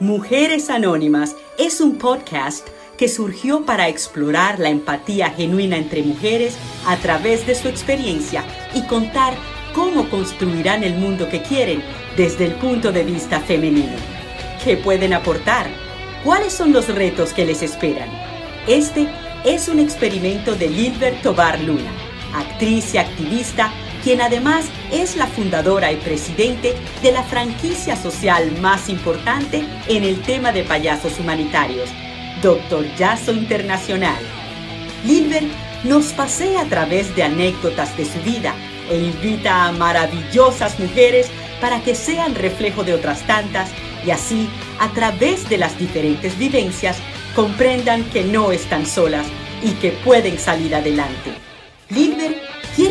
Mujeres Anónimas es un podcast que surgió para explorar la empatía genuina entre mujeres a través de su experiencia y contar cómo construirán el mundo que quieren desde el punto de vista femenino. ¿Qué pueden aportar? ¿Cuáles son los retos que les esperan? Este es un experimento de Lilbert Tobar Luna, actriz y activista quien además es la fundadora y presidente de la franquicia social más importante en el tema de payasos humanitarios, Doctor Yaso Internacional. Lilbert nos pasea a través de anécdotas de su vida e invita a maravillosas mujeres para que sean reflejo de otras tantas y así, a través de las diferentes vivencias, comprendan que no están solas y que pueden salir adelante.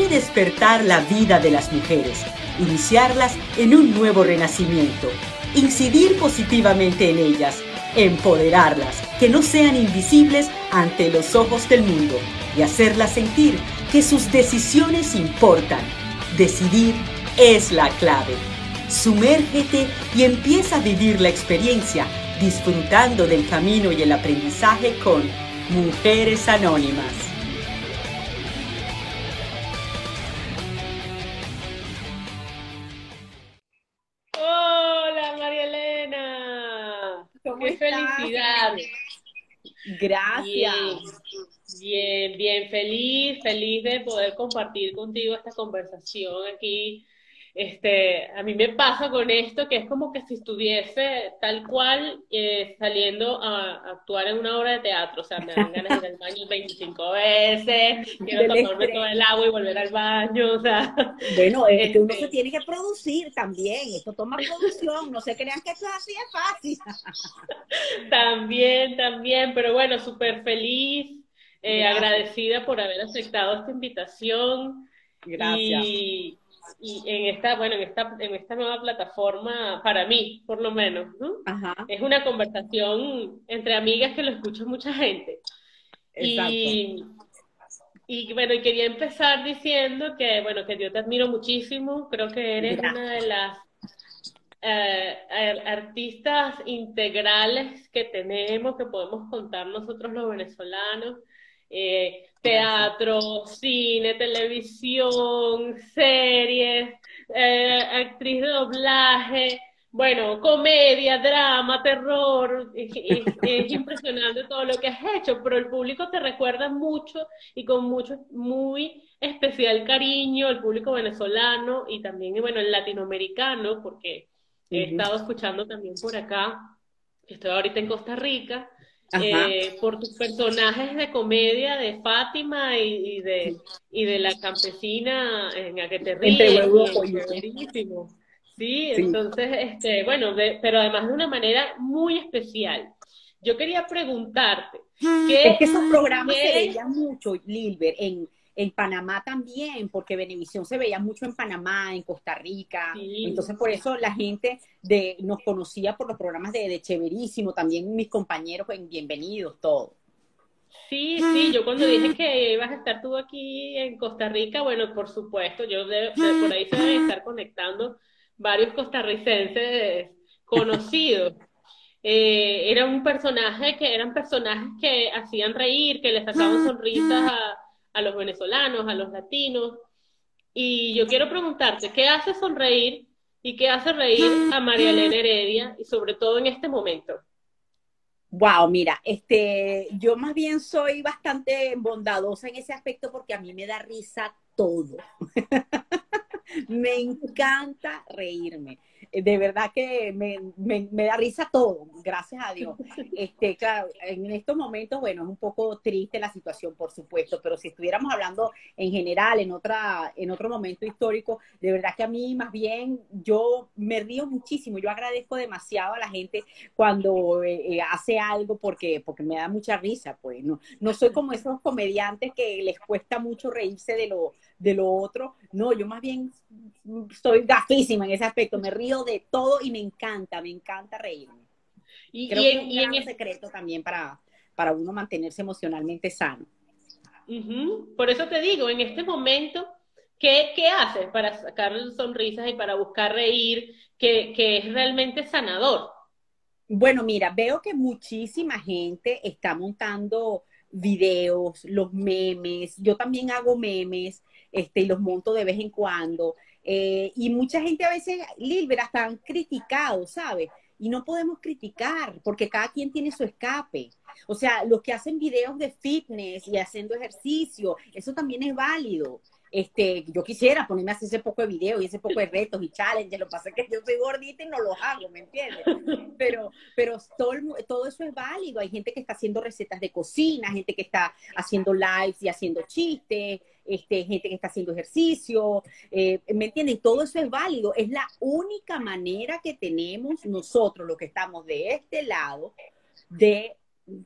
Despertar la vida de las mujeres, iniciarlas en un nuevo renacimiento, incidir positivamente en ellas, empoderarlas, que no sean invisibles ante los ojos del mundo y hacerlas sentir que sus decisiones importan. Decidir es la clave. Sumérgete y empieza a vivir la experiencia disfrutando del camino y el aprendizaje con Mujeres Anónimas. Gracias. Bien, bien, feliz, feliz de poder compartir contigo esta conversación aquí este, a mí me pasa con esto que es como que si estuviese tal cual eh, saliendo a, actuar en una obra de teatro, o sea, me dan ganas de ir al baño 25 veces, quiero tomarme todo el agua y volver al baño, o sea. Bueno, es que uno se este tiene que producir también, esto toma producción, no se crean que esto es así de fácil. también, también, pero bueno, súper feliz, eh, agradecida por haber aceptado esta invitación. Gracias. Y, y en esta, bueno, en esta, en esta nueva plataforma, para mí, por lo menos, es una conversación entre amigas que lo escucha mucha gente. Y, y bueno, y quería empezar diciendo que, bueno, que yo te admiro muchísimo, creo que eres una de las eh, artistas integrales que tenemos, que podemos contar nosotros los venezolanos. Eh, teatro, cine, televisión, series, eh, actriz de doblaje, bueno, comedia, drama, terror, es, impresionante todo lo que has hecho, pero el público te recuerda mucho y con mucho, muy especial cariño, el público venezolano y también, bueno, el latinoamericano, porque he estado escuchando también por acá, estoy ahorita en Costa Rica, eh, por tus personajes de comedia de Fátima y, de, y de la campesina en la que te ríes. Sí, entonces, este, bueno, pero además de una manera muy especial. Yo quería preguntarte. ¿qué, es que esos programas se veían mucho, Lilber, en, en Panamá también, porque Venevisión se veía mucho en Panamá, en Costa Rica. Entonces, por eso la gente de, nos conocía por los programas de, de Cheverísimo, también mis compañeros en Bienvenidos, todo. Sí, sí, yo cuando dije que ibas a estar tú aquí en Costa Rica, bueno, por supuesto, yo por ahí se deben estar conectando varios costarricenses conocidos. Eh, era un personaje que eran personajes que hacían reír, que le sacaban sonrisas a, a los venezolanos, a los latinos. Y yo quiero preguntarte, ¿qué hace sonreír y qué hace reír a María Elena Heredia y sobre todo en este momento? Wow, mira, este, yo más bien soy bastante bondadosa en ese aspecto porque a mí me da risa todo. me encanta reírme. Eh, de verdad que me, me, da risa todo, gracias a Dios. Este, claro, en estos momentos, bueno, es un poco triste la situación, por supuesto, pero si estuviéramos hablando en general, en, otra, en otro momento histórico, de verdad que a mí más bien yo me río muchísimo, yo agradezco demasiado a la gente cuando eh, eh, hace algo porque, porque me da mucha risa, pues no, no soy como esos comediantes que les cuesta mucho reírse de lo, de lo otro, no, yo más bien soy gafísima en ese aspecto, me río de todo y me encanta, me encanta reírme. Y, Creo que es un gran en secreto también para, para uno mantenerse emocionalmente sano. Por eso te digo, en este momento, ¿qué, qué haces para sacar sonrisas y para buscar reír que, que es realmente sanador? Bueno, mira, veo que muchísima gente está montando videos, los memes. Yo también hago memes este, y los monto de vez en cuando. Eh, y mucha gente a veces, Lilber, hasta han criticado, ¿sabes? Y no podemos criticar porque cada quien tiene su escape. O sea, los que hacen videos de fitness y haciendo ejercicio, eso también es válido. Este, yo quisiera ponerme a hacer ese poco de videos y ese poco de retos y challenges, lo que pasa es que yo soy gordita y no los hago, ¿me entiendes? Pero, pero todo, eso es válido. Hay gente que está haciendo recetas de cocina, gente que está haciendo lives y haciendo chistes, este, gente que está haciendo ejercicio, eh, ¿me entienden? Todo eso es válido. Es la única manera que tenemos nosotros, los que estamos de este lado, de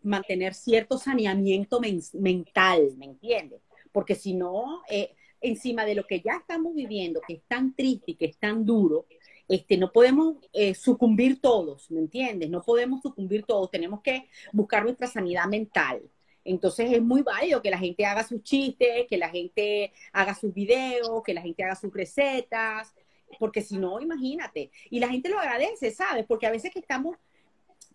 mantener cierto saneamiento mental, ¿me entiendes? Porque si no, eh, encima de lo que ya estamos viviendo, que es tan triste y que es tan duro, este, no podemos eh, sucumbir todos, ¿me entiendes? No podemos sucumbir todos, tenemos que buscar nuestra sanidad mental. Entonces es muy válido que la gente haga sus chistes, que la gente haga sus videos, que la gente haga sus recetas, porque si no, imagínate. Y la gente lo agradece, ¿sabes? Porque a veces que estamos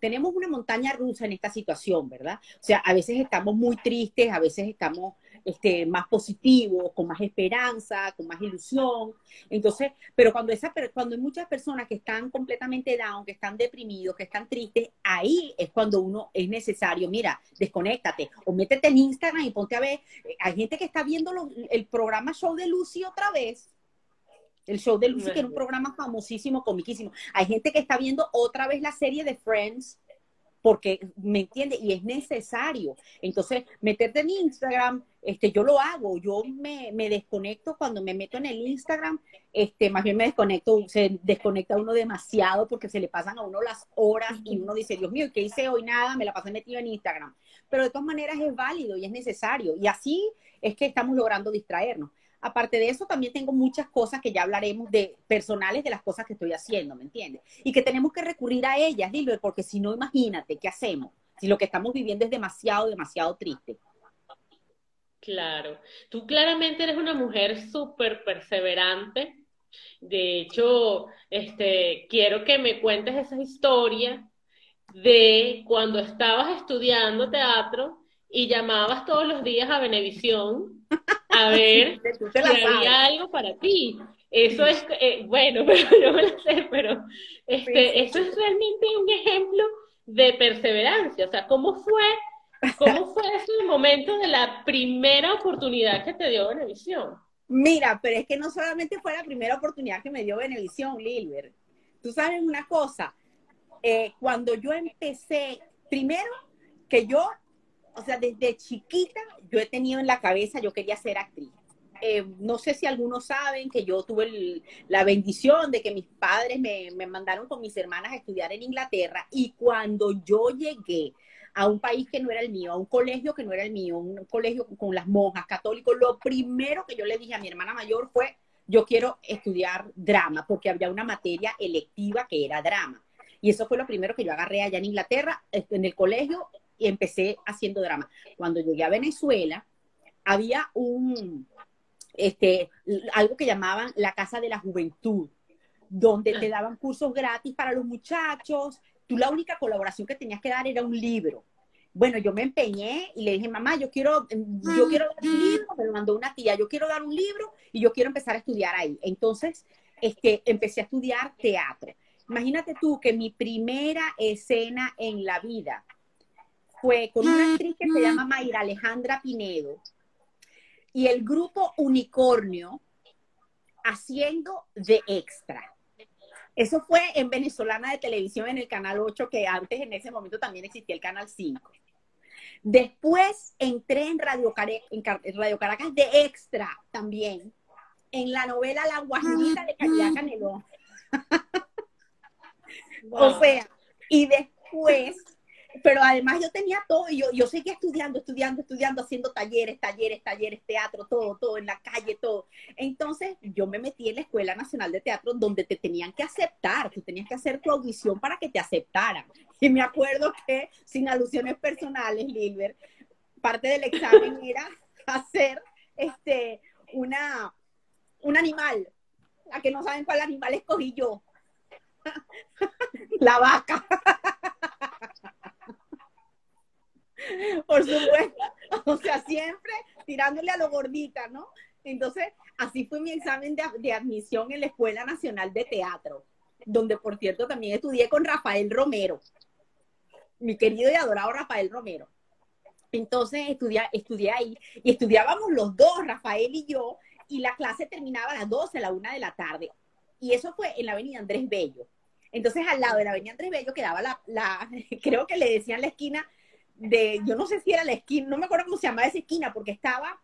tenemos una montaña rusa en esta situación, ¿verdad? O sea, a veces estamos muy tristes, a veces estamos este, más positivos, con más esperanza, con más ilusión. Entonces, pero cuando, esa, cuando hay muchas personas que están completamente down, que están deprimidos, que están tristes, ahí es cuando uno es necesario, mira, desconéctate o métete en Instagram y ponte a ver. Eh, hay gente que está viendo el programa Show de Lucy otra vez el show de Lucy, que era un programa famosísimo, comiquísimo. Hay gente que está viendo otra vez la serie de Friends, porque, ¿me entiende? Y es necesario. Entonces, meterte en Instagram, este, yo lo hago, yo me, me, desconecto cuando me meto en el Instagram, este, más bien me desconecto, se desconecta uno demasiado porque se le pasan a uno las horas y uno dice, Dios mío, ¿qué hice hoy? Nada, me la pasé metido en Instagram. Pero de todas maneras es válido y es necesario. Y así es que estamos logrando distraernos. Aparte de eso, también tengo muchas cosas que ya hablaremos de personales de las cosas que estoy haciendo, ¿me entiendes? Y que tenemos que recurrir a ellas, Dilber, porque si no, imagínate, ¿qué hacemos? Si lo que estamos viviendo es demasiado, demasiado triste. Claro. Tú claramente eres una mujer súper perseverante. De hecho, este, quiero que me cuentes esa historia de cuando estabas estudiando teatro y llamabas todos los días a Benevisión a ver si había algo para ti. Eso es, eh, bueno, pero yo me lo sé, pero este, eso es realmente un ejemplo de perseverancia. O sea, ¿cómo fue, cómo fue ese momento de la primera oportunidad que te dio Benevisión? Mira, pero es que no solamente fue la primera oportunidad que me dio Benevisión, Lilbert. Tú sabes una cosa, eh, cuando yo empecé, primero que yo o sea, desde chiquita yo he tenido en la cabeza, yo quería ser actriz. Eh, no sé si algunos saben que yo tuve la bendición de que mis padres me, me, mandaron con mis hermanas a estudiar en Inglaterra y cuando yo llegué a un país que no era el mío, a un colegio que no era el mío, un colegio con las monjas católicos, lo primero que yo le dije a mi hermana mayor fue, yo quiero estudiar drama, porque había una materia electiva que era drama. Y eso fue lo primero que yo agarré allá en Inglaterra, en el colegio, y empecé haciendo drama. Cuando llegué a Venezuela, había un, este, algo que llamaban la Casa de la Juventud, donde te daban cursos gratis para los muchachos. Tú la única colaboración que tenías que dar era un libro. Bueno, yo me empeñé y le dije, mamá, yo quiero, yo quiero dar un libro, me lo mandó una tía, yo quiero dar un libro y yo quiero empezar a estudiar ahí. Entonces, este, empecé a estudiar teatro. Imagínate tú que mi primera escena en la vida fue con una actriz que se llama Mayra Alejandra Pinedo y el grupo Unicornio haciendo de extra. Eso fue en Venezolana de Televisión en el Canal 8, que antes en ese momento también existía el Canal 5. Después entré en Radio, Radio Caracas de extra también, en la novela La Guajirita de Caridad Canelón. o sea, y después pero además yo tenía todo, y yo, yo seguía estudiando, estudiando, estudiando, haciendo talleres, talleres, talleres, teatro, todo, todo, en la calle, todo. Entonces yo me metí en la Escuela Nacional de Teatro donde te tenían que aceptar, tú tenías que hacer tu audición para que te aceptaran. Y me acuerdo que, sin alusiones personales, Lilbert, parte del examen era hacer este, una, un animal. A que no saben cuál animal escogí yo. la vaca. Por supuesto. O sea, siempre tirándole a lo gordita, ¿no? Entonces, así fue mi examen de, de, admisión en la Escuela Nacional de Teatro, donde, por cierto, también estudié con Rafael Romero, mi querido y adorado Rafael Romero. Entonces, estudié, ahí y estudiábamos los dos, Rafael y yo, y la clase terminaba a las 12, a la 1 de la tarde. Y eso fue en la avenida Andrés Bello. Entonces, al lado de la avenida Andrés Bello quedaba la, la creo que le decían la esquina de, yo no sé si era la esquina, no me acuerdo cómo se llamaba esa esquina, porque estaba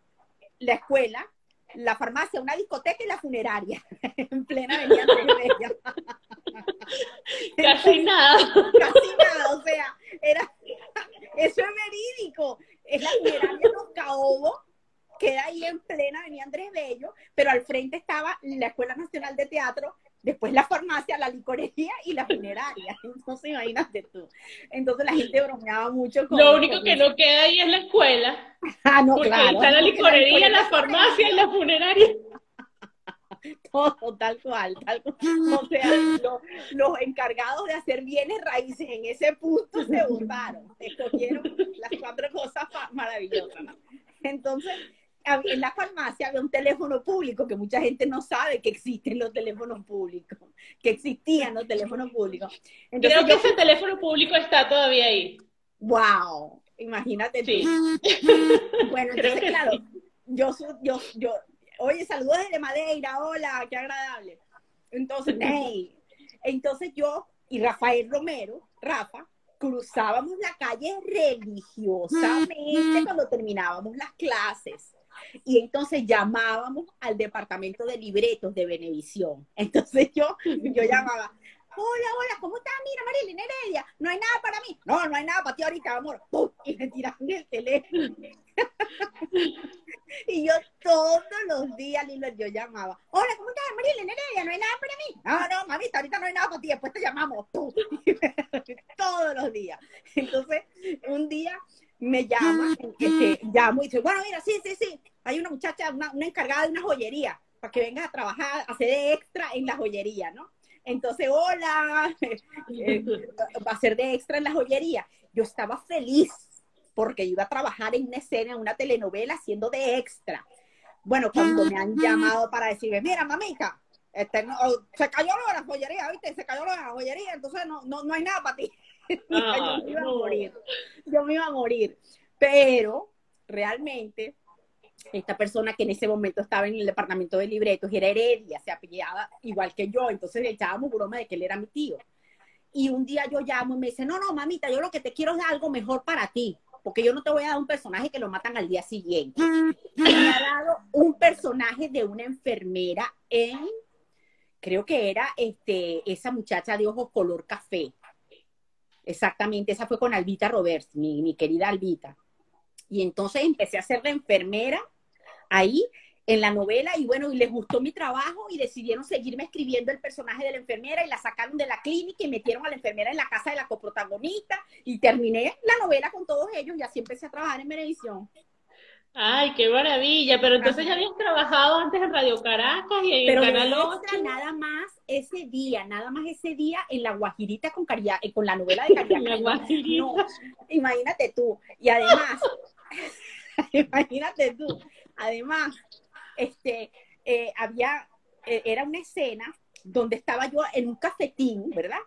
la escuela, la farmacia, una discoteca y la funeraria, en plena avenida Andrés Bello. Casi nada. Casi nada, o sea, era, eso es verídico. Es la funeraria Los Caobos, queda ahí en plena avenida Andrés Bello, pero al frente estaba la Escuela Nacional de Teatro, después la farmacia, la licorería y la funeraria. Entonces, imagínate tú. Entonces la gente bromeaba mucho con Lo único que no queda ahí es la escuela. Ah, no, claro. Está la licorería, la, farmacia y la funeraria. Todo, tal cual, tal cual. O sea, los, encargados de hacer bienes raíces en ese punto se votaron. Escogieron las cuatro cosas maravillosas. Entonces, en la farmacia había un teléfono público que mucha gente no sabe que existen los teléfonos públicos, que existían los teléfonos públicos. Creo que ese teléfono público está todavía ahí. Wow, imagínate sí. Bueno, entonces claro, yo, yo, yo, oye, saludos desde Madeira, hola, qué agradable. Entonces, hey, entonces yo y Rafael Romero, Rafa, cruzábamos la calle religiosamente cuando terminábamos las clases y entonces llamábamos al departamento de libretos de Benevisión. Entonces yo, yo llamaba, hola, hola, ¿cómo estás? Mira, Marilyn Heredia, no hay nada para mí. No, no hay nada para ti ahorita, amor. Y me tiraron el teléfono. y yo todos los días, Lilo, yo llamaba, hola, ¿cómo estás, Marilyn Heredia? No hay nada para mí. No, no, mamita, ahorita no hay nada para ti, después te llamamos. todos los días. Entonces, un día me llama, este, llamo y dice, bueno, mira, sí, sí, sí, hay una muchacha, una, encargada de una joyería, para que venga a trabajar, a hacer de extra en la joyería, ¿no? Entonces, hola, eh, va a ser de extra en la joyería. Yo estaba feliz porque iba a trabajar en una escena, en una telenovela, siendo de extra. Bueno, cuando me han llamado para decirme, mira, mamita, este, se cayó lo de la joyería, ¿viste? Se cayó lo de la joyería, entonces no, no, no hay nada para ti. yo me iba a morir. Yo me iba a morir. Pero realmente, esta persona que en ese momento estaba en el departamento de libretos era Heredia, se apellidaba igual que yo, entonces le echábamos broma de que él era mi tío. Y un día yo llamo y me dice, no, no, mamita, yo lo que te quiero es algo mejor para ti, porque yo no te voy a dar un personaje que lo matan al día siguiente. me ha dado un personaje de una enfermera en, creo que era este, esa muchacha de ojos color café. Exactamente, esa fue con Albita Roberts, mi, mi querida Albita. Y entonces empecé a ser la enfermera ahí en la novela y bueno, y les gustó mi trabajo y decidieron seguirme escribiendo el personaje de la enfermera y la sacaron de la clínica y metieron a la enfermera en la casa de la coprotagonista y terminé la novela con todos ellos y así empecé a trabajar en Venevisión. Ay, qué maravilla, pero entonces ya habías trabajado antes en Radio Caracas y en el Canal 8. nada más ese día, nada más ese día en La Guajirita con, Caria, eh, con la novela de Caria. la Guajirita. imagínate tú. Y además, imagínate tú, además, este, eh, había, eh, era una escena donde estaba yo en un cafetín, ¿verdad?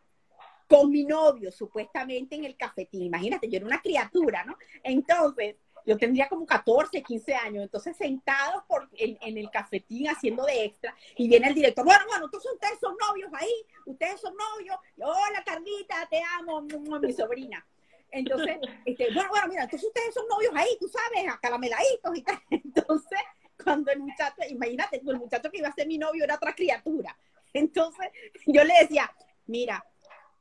Con mi novio, supuestamente en el cafetín. Imagínate, yo era una criatura, ¿no? Entonces, yo tendría como 14, 15 años, entonces sentados por, en, el cafetín haciendo de extra, y viene el director, bueno, bueno, entonces ustedes son novios ahí, ustedes son novios, hola Carlita, te amo, mi sobrina. Entonces, este, bueno, bueno, mira, entonces ustedes son novios ahí, tú sabes, acarameladitos y tal. Entonces, cuando el muchacho, imagínate, el muchacho que iba a ser mi novio era otra criatura. Entonces, yo le decía, mira,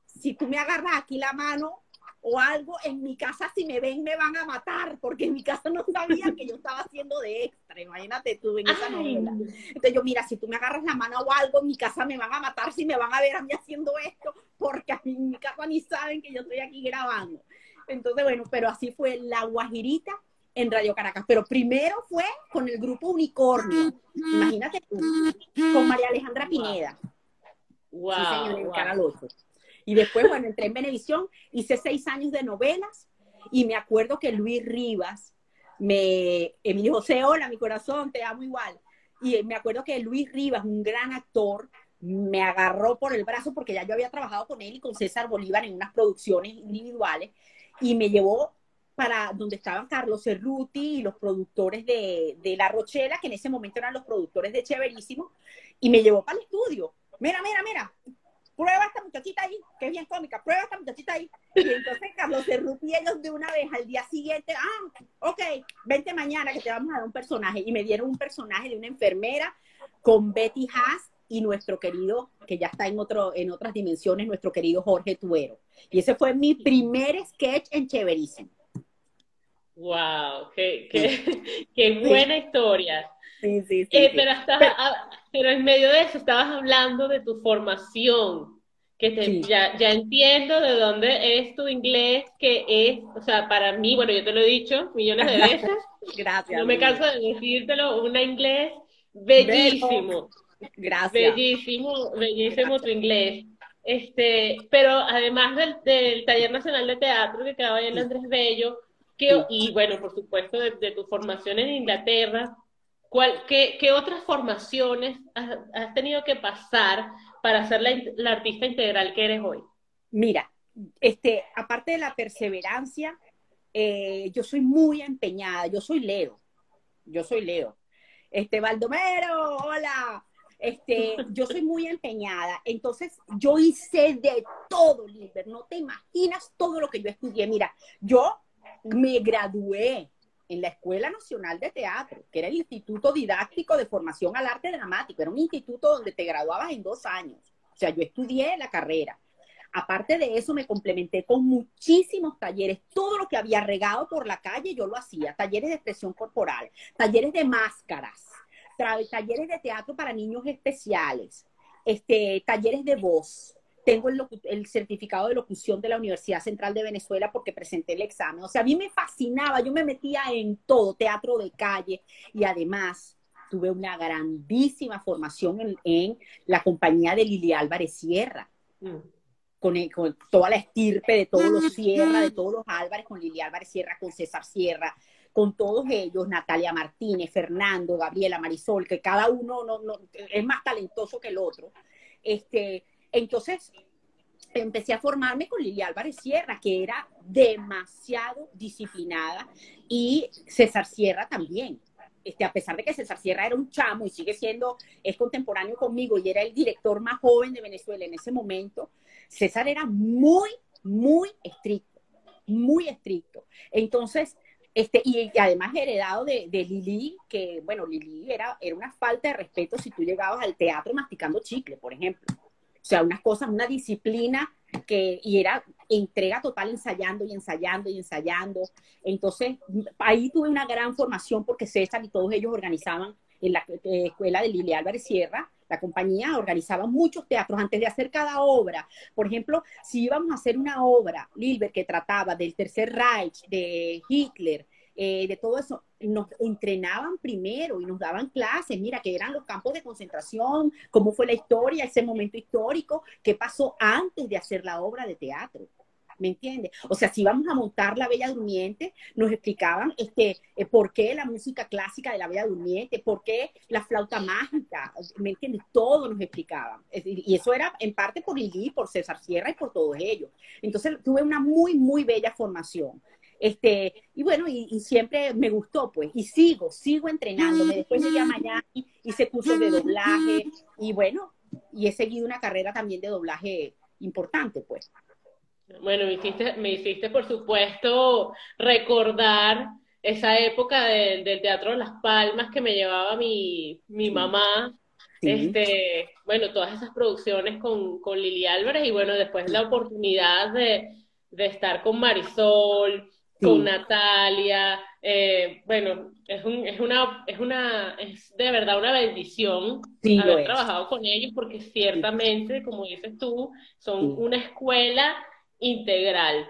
si tú me agarras aquí la mano, o algo, en mi casa si me ven me van a matar, porque en mi casa no sabían que yo estaba haciendo de extra, imagínate tú en esa novela. Entonces yo, mira, si tú me agarras la mano o algo, en mi casa me van a matar si me van a ver a mí haciendo esto, porque a mí en mi casa ni saben que yo estoy aquí grabando. Entonces, bueno, pero así fue La Guajirita en Radio Caracas. Pero primero fue con el grupo Unicornio, imagínate tú, con María Alejandra Pineda. Wow, sí, señor, 8. Y después, bueno, entré en Venevisión, hice seis años de novelas Y me acuerdo que Luis Rivas, me, me dijo, hola, mi corazón, te amo igual. Y me acuerdo que Luis Rivas, un gran actor, me agarró por el brazo porque ya yo había trabajado con él y con César Bolívar en unas producciones individuales y me llevó para donde estaban Carlos Cerruti y los productores de, de La Rochela, que en ese momento eran los productores de Chéverísimo, y me llevó para el estudio. Mira, mira, mira, prueba esta muchachita ahí, que es bien cómica, prueba esta muchachita ahí. Y entonces Carlos Cerruti y ellos de una vez al día siguiente, ah, ok, vente mañana que te vamos a dar un personaje. Y me dieron un personaje de una enfermera con Betty Haas y nuestro querido, que ya está en, otro, en otras dimensiones, nuestro querido Jorge Tuero. Y ese fue mi primer sketch en Chéverísimo. ¡Wow! ¡Qué, qué, qué buena historia! Sí, sí, sí. Eh, pero, pero, en medio de eso estabas hablando de tu formación, que te, ya, ya entiendo de dónde es tu inglés, que es, o sea, para mí, bueno, yo te lo he dicho millones de veces. Gracias. No me canso de decírtelo, un inglés bellísimo. Gracias. Bellísimo, bellísimo tu inglés. Este, pero además del, del Taller Nacional de Teatro que quedaba en Andrés Bello, que, y bueno, por supuesto, de, de, tu formación en Inglaterra, ¿cuál, qué, otras formaciones has, tenido que pasar para ser la, la, artista integral que eres hoy? Mira, este, aparte de la perseverancia, eh, yo soy muy empeñada, yo soy Leo, yo soy Leo. Este, Baldomero, hola, este, yo soy muy empeñada, entonces yo hice de todo, Liber, no te imaginas todo lo que yo estudié. Mira, yo me gradué en la Escuela Nacional de Teatro, que era el Instituto Didáctico de Formación al Arte Dramático, era un instituto donde te graduabas en dos años. O sea, yo estudié la carrera. Aparte de eso, me complementé con muchísimos talleres. Todo lo que había regado por la calle, yo lo hacía. Talleres de expresión corporal, talleres de máscaras, talleres de teatro para niños especiales, este, talleres de voz. Tengo el, el, certificado de locución de la Universidad Central de Venezuela porque presenté el examen. O sea, a mí me fascinaba, yo me metía en todo, teatro de calle y además tuve una grandísima formación en, en la compañía de Lili Álvarez Sierra. Mm. Con, con, toda la estirpe de todos los Sierra, de todos los Álvarez, con Lili Álvarez Sierra, con César Sierra, con todos ellos, Natalia Martínez, Fernando, Gabriela, Marisol, que cada uno no, no, es más talentoso que el otro. Este, entonces, empecé a formarme con Lili Álvarez Sierra, que era demasiado disciplinada, y César Sierra también. Este, a pesar de que César Sierra era un chamo y sigue siendo, es contemporáneo conmigo y era el director más joven de Venezuela en ese momento, César era muy, muy estricto, muy estricto. Entonces, este, y, además heredado de, Lili, que, bueno, Lili era, era una falta de respeto si tú llegabas al teatro masticando chicle, por ejemplo. O sea, unas cosas, una disciplina que, y era entrega total ensayando y ensayando y ensayando. Entonces, ahí tuve una gran formación porque César y todos ellos organizaban en la eh, escuela de Lili Álvarez Sierra, la compañía organizaba muchos teatros antes de hacer cada obra. Por ejemplo, si íbamos a hacer una obra, Lilbert, que trataba del Tercer Reich, de Hitler, eh, de todo eso, nos entrenaban primero y nos daban clases, mira, que eran los campos de concentración, cómo fue la historia, ese momento histórico, qué pasó antes de hacer la obra de teatro. ¿me entiendes? O sea, si íbamos a montar La Bella Durmiente, nos explicaban este, eh, por qué la música clásica de La Bella Durmiente, por qué la flauta mágica, ¿me entiendes? Todo nos explicaban. Y eso era en parte por Lili, por César Sierra y por todos ellos. Entonces tuve una muy, muy bella formación. Este, y bueno, y, y, siempre me gustó, pues, y sigo, sigo entrenándome. Después llegué a Miami, hice cursos de doblaje, y bueno, y he seguido una carrera también de doblaje importante, pues. Bueno, me hiciste, me hiciste, por supuesto, recordar esa época de, del Teatro Las Palmas que me llevaba mi, mi mamá. Sí. Este, bueno, todas esas producciones con, con Lili Álvarez y bueno, después la oportunidad de, de estar con Marisol, sí. con Natalia. Eh, bueno, es, un, es, una, es, una, es de verdad una bendición sí, haber trabajado con ellos porque ciertamente, como dices tú, son una escuela integral.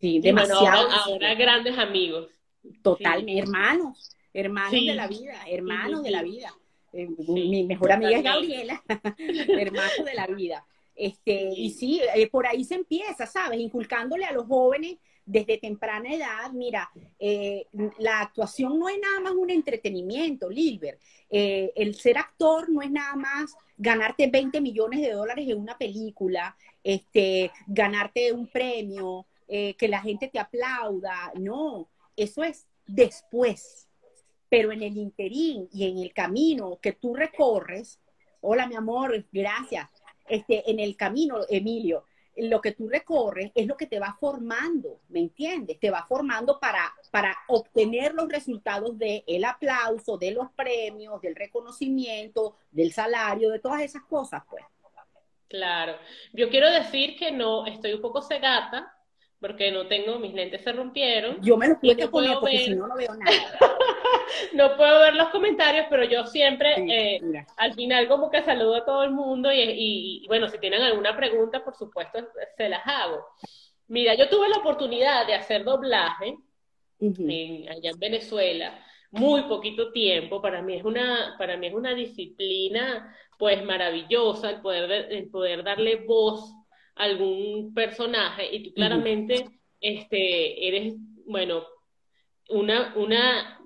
Sí, demasiado. Bueno, ahora, ahora, grandes amigos. Sí. hermanos, hermanos sí. de la vida, hermanos de la vida. Eh, mi mejor amiga es Gabriela, hermanos de la vida. Este, y sí, eh, por ahí se empieza, ¿sabes? Inculcándole a los jóvenes desde temprana edad, mira, eh, la actuación no es nada más un entretenimiento, Lilbert. Eh, el ser actor no es nada más ganarte 20 millones de dólares en una película, este, ganarte un premio, que la gente te aplauda. No, eso es después. Pero en el interín y en el camino que tú recorres, hola mi amor, gracias este, en el camino, Emilio, lo que tú recorres es lo que te va formando, ¿me entiendes? Te va formando para, para obtener los resultados del el aplauso, de los premios, del reconocimiento, del salario, de todas esas cosas, pues. Claro. Yo quiero decir que no, estoy un poco cegata porque no tengo, mis lentes se rompieron. Yo me los tuve que poner porque si no, no veo nada. no puedo ver los comentarios, pero yo siempre, eh, al final como que saludo a todo el mundo y, bueno, si tienen alguna pregunta, por supuesto, se las hago. Mira, yo tuve la oportunidad de hacer doblaje allá en Venezuela, muy poquito tiempo, para mí es una, para mí es una disciplina pues maravillosa el poder, el poder darle voz algún personaje y tú claramente este, eres, bueno, una, una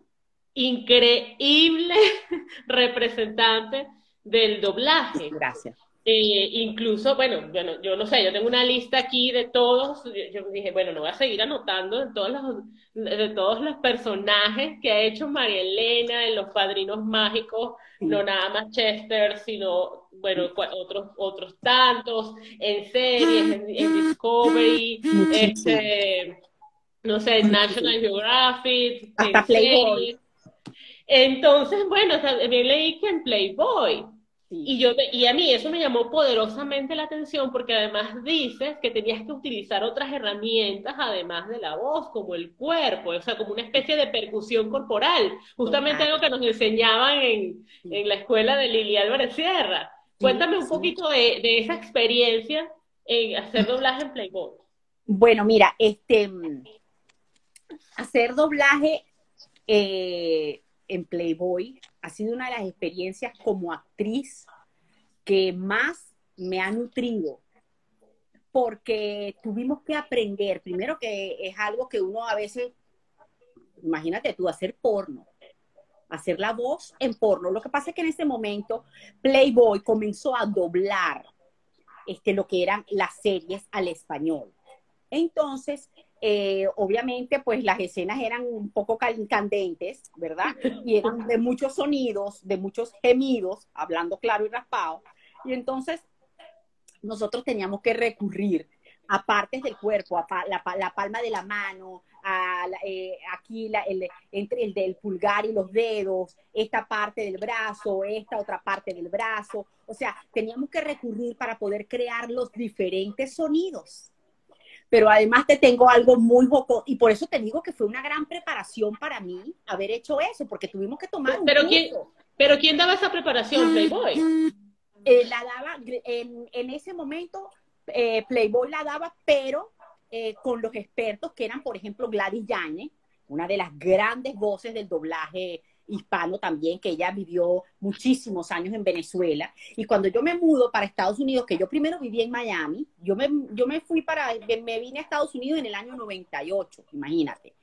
increíble representante del doblaje. Gracias. Eh, incluso, bueno, bueno, yo no sé, yo tengo una lista aquí de todos, yo, dije, bueno, no voy a seguir anotando de todos los, de todos los personajes que ha hecho María Elena en Los Padrinos Mágicos, no nada más Chester, sino, bueno, otros, otros tantos, en series, en, Discovery, este, no sé, en National Geographic, Hasta Playboy. Entonces, bueno, también leí que en Playboy, y, yo, y a mí eso me llamó poderosamente la atención porque además dices que tenías que utilizar otras herramientas además de la voz, como el cuerpo, o sea, como una especie de percusión corporal, justamente algo que nos enseñaban en, en la escuela de Lili Álvarez Sierra. Cuéntame un poquito de, de, esa experiencia en hacer doblaje en Playboy. Bueno, mira, este, hacer doblaje eh, en Playboy ha sido una de las experiencias como actriz que más me ha nutrido, porque tuvimos que aprender, primero que es algo que uno a veces, imagínate tú, hacer porno, hacer la voz en porno. Lo que pasa es que en ese momento Playboy comenzó a doblar este, lo que eran las series al español. Entonces, eh, obviamente, pues las escenas eran un poco candentes, ¿verdad? Y eran de muchos sonidos, de muchos gemidos, hablando claro y raspado. Y entonces, nosotros teníamos que recurrir a partes del cuerpo, a la, palma de la mano, a, eh, aquí entre el del pulgar y los dedos, esta parte del brazo, esta otra parte del brazo. O sea, teníamos que recurrir para poder crear los diferentes sonidos pero además te tengo algo muy joco y por eso te digo que fue una gran preparación para mí haber hecho eso, porque tuvimos que tomar un pero quién pero quién daba esa preparación Playboy. eh, la daba en, en ese momento eh, Playboy la daba pero eh, con los expertos que eran por ejemplo Gladys Yane una de las grandes voces del doblaje hispano también, que ella vivió muchísimos años en Venezuela. Y cuando yo me mudo para Estados Unidos, que yo primero viví en Miami, yo me, yo me fui para, me vine a Estados Unidos en el año 98, imagínate.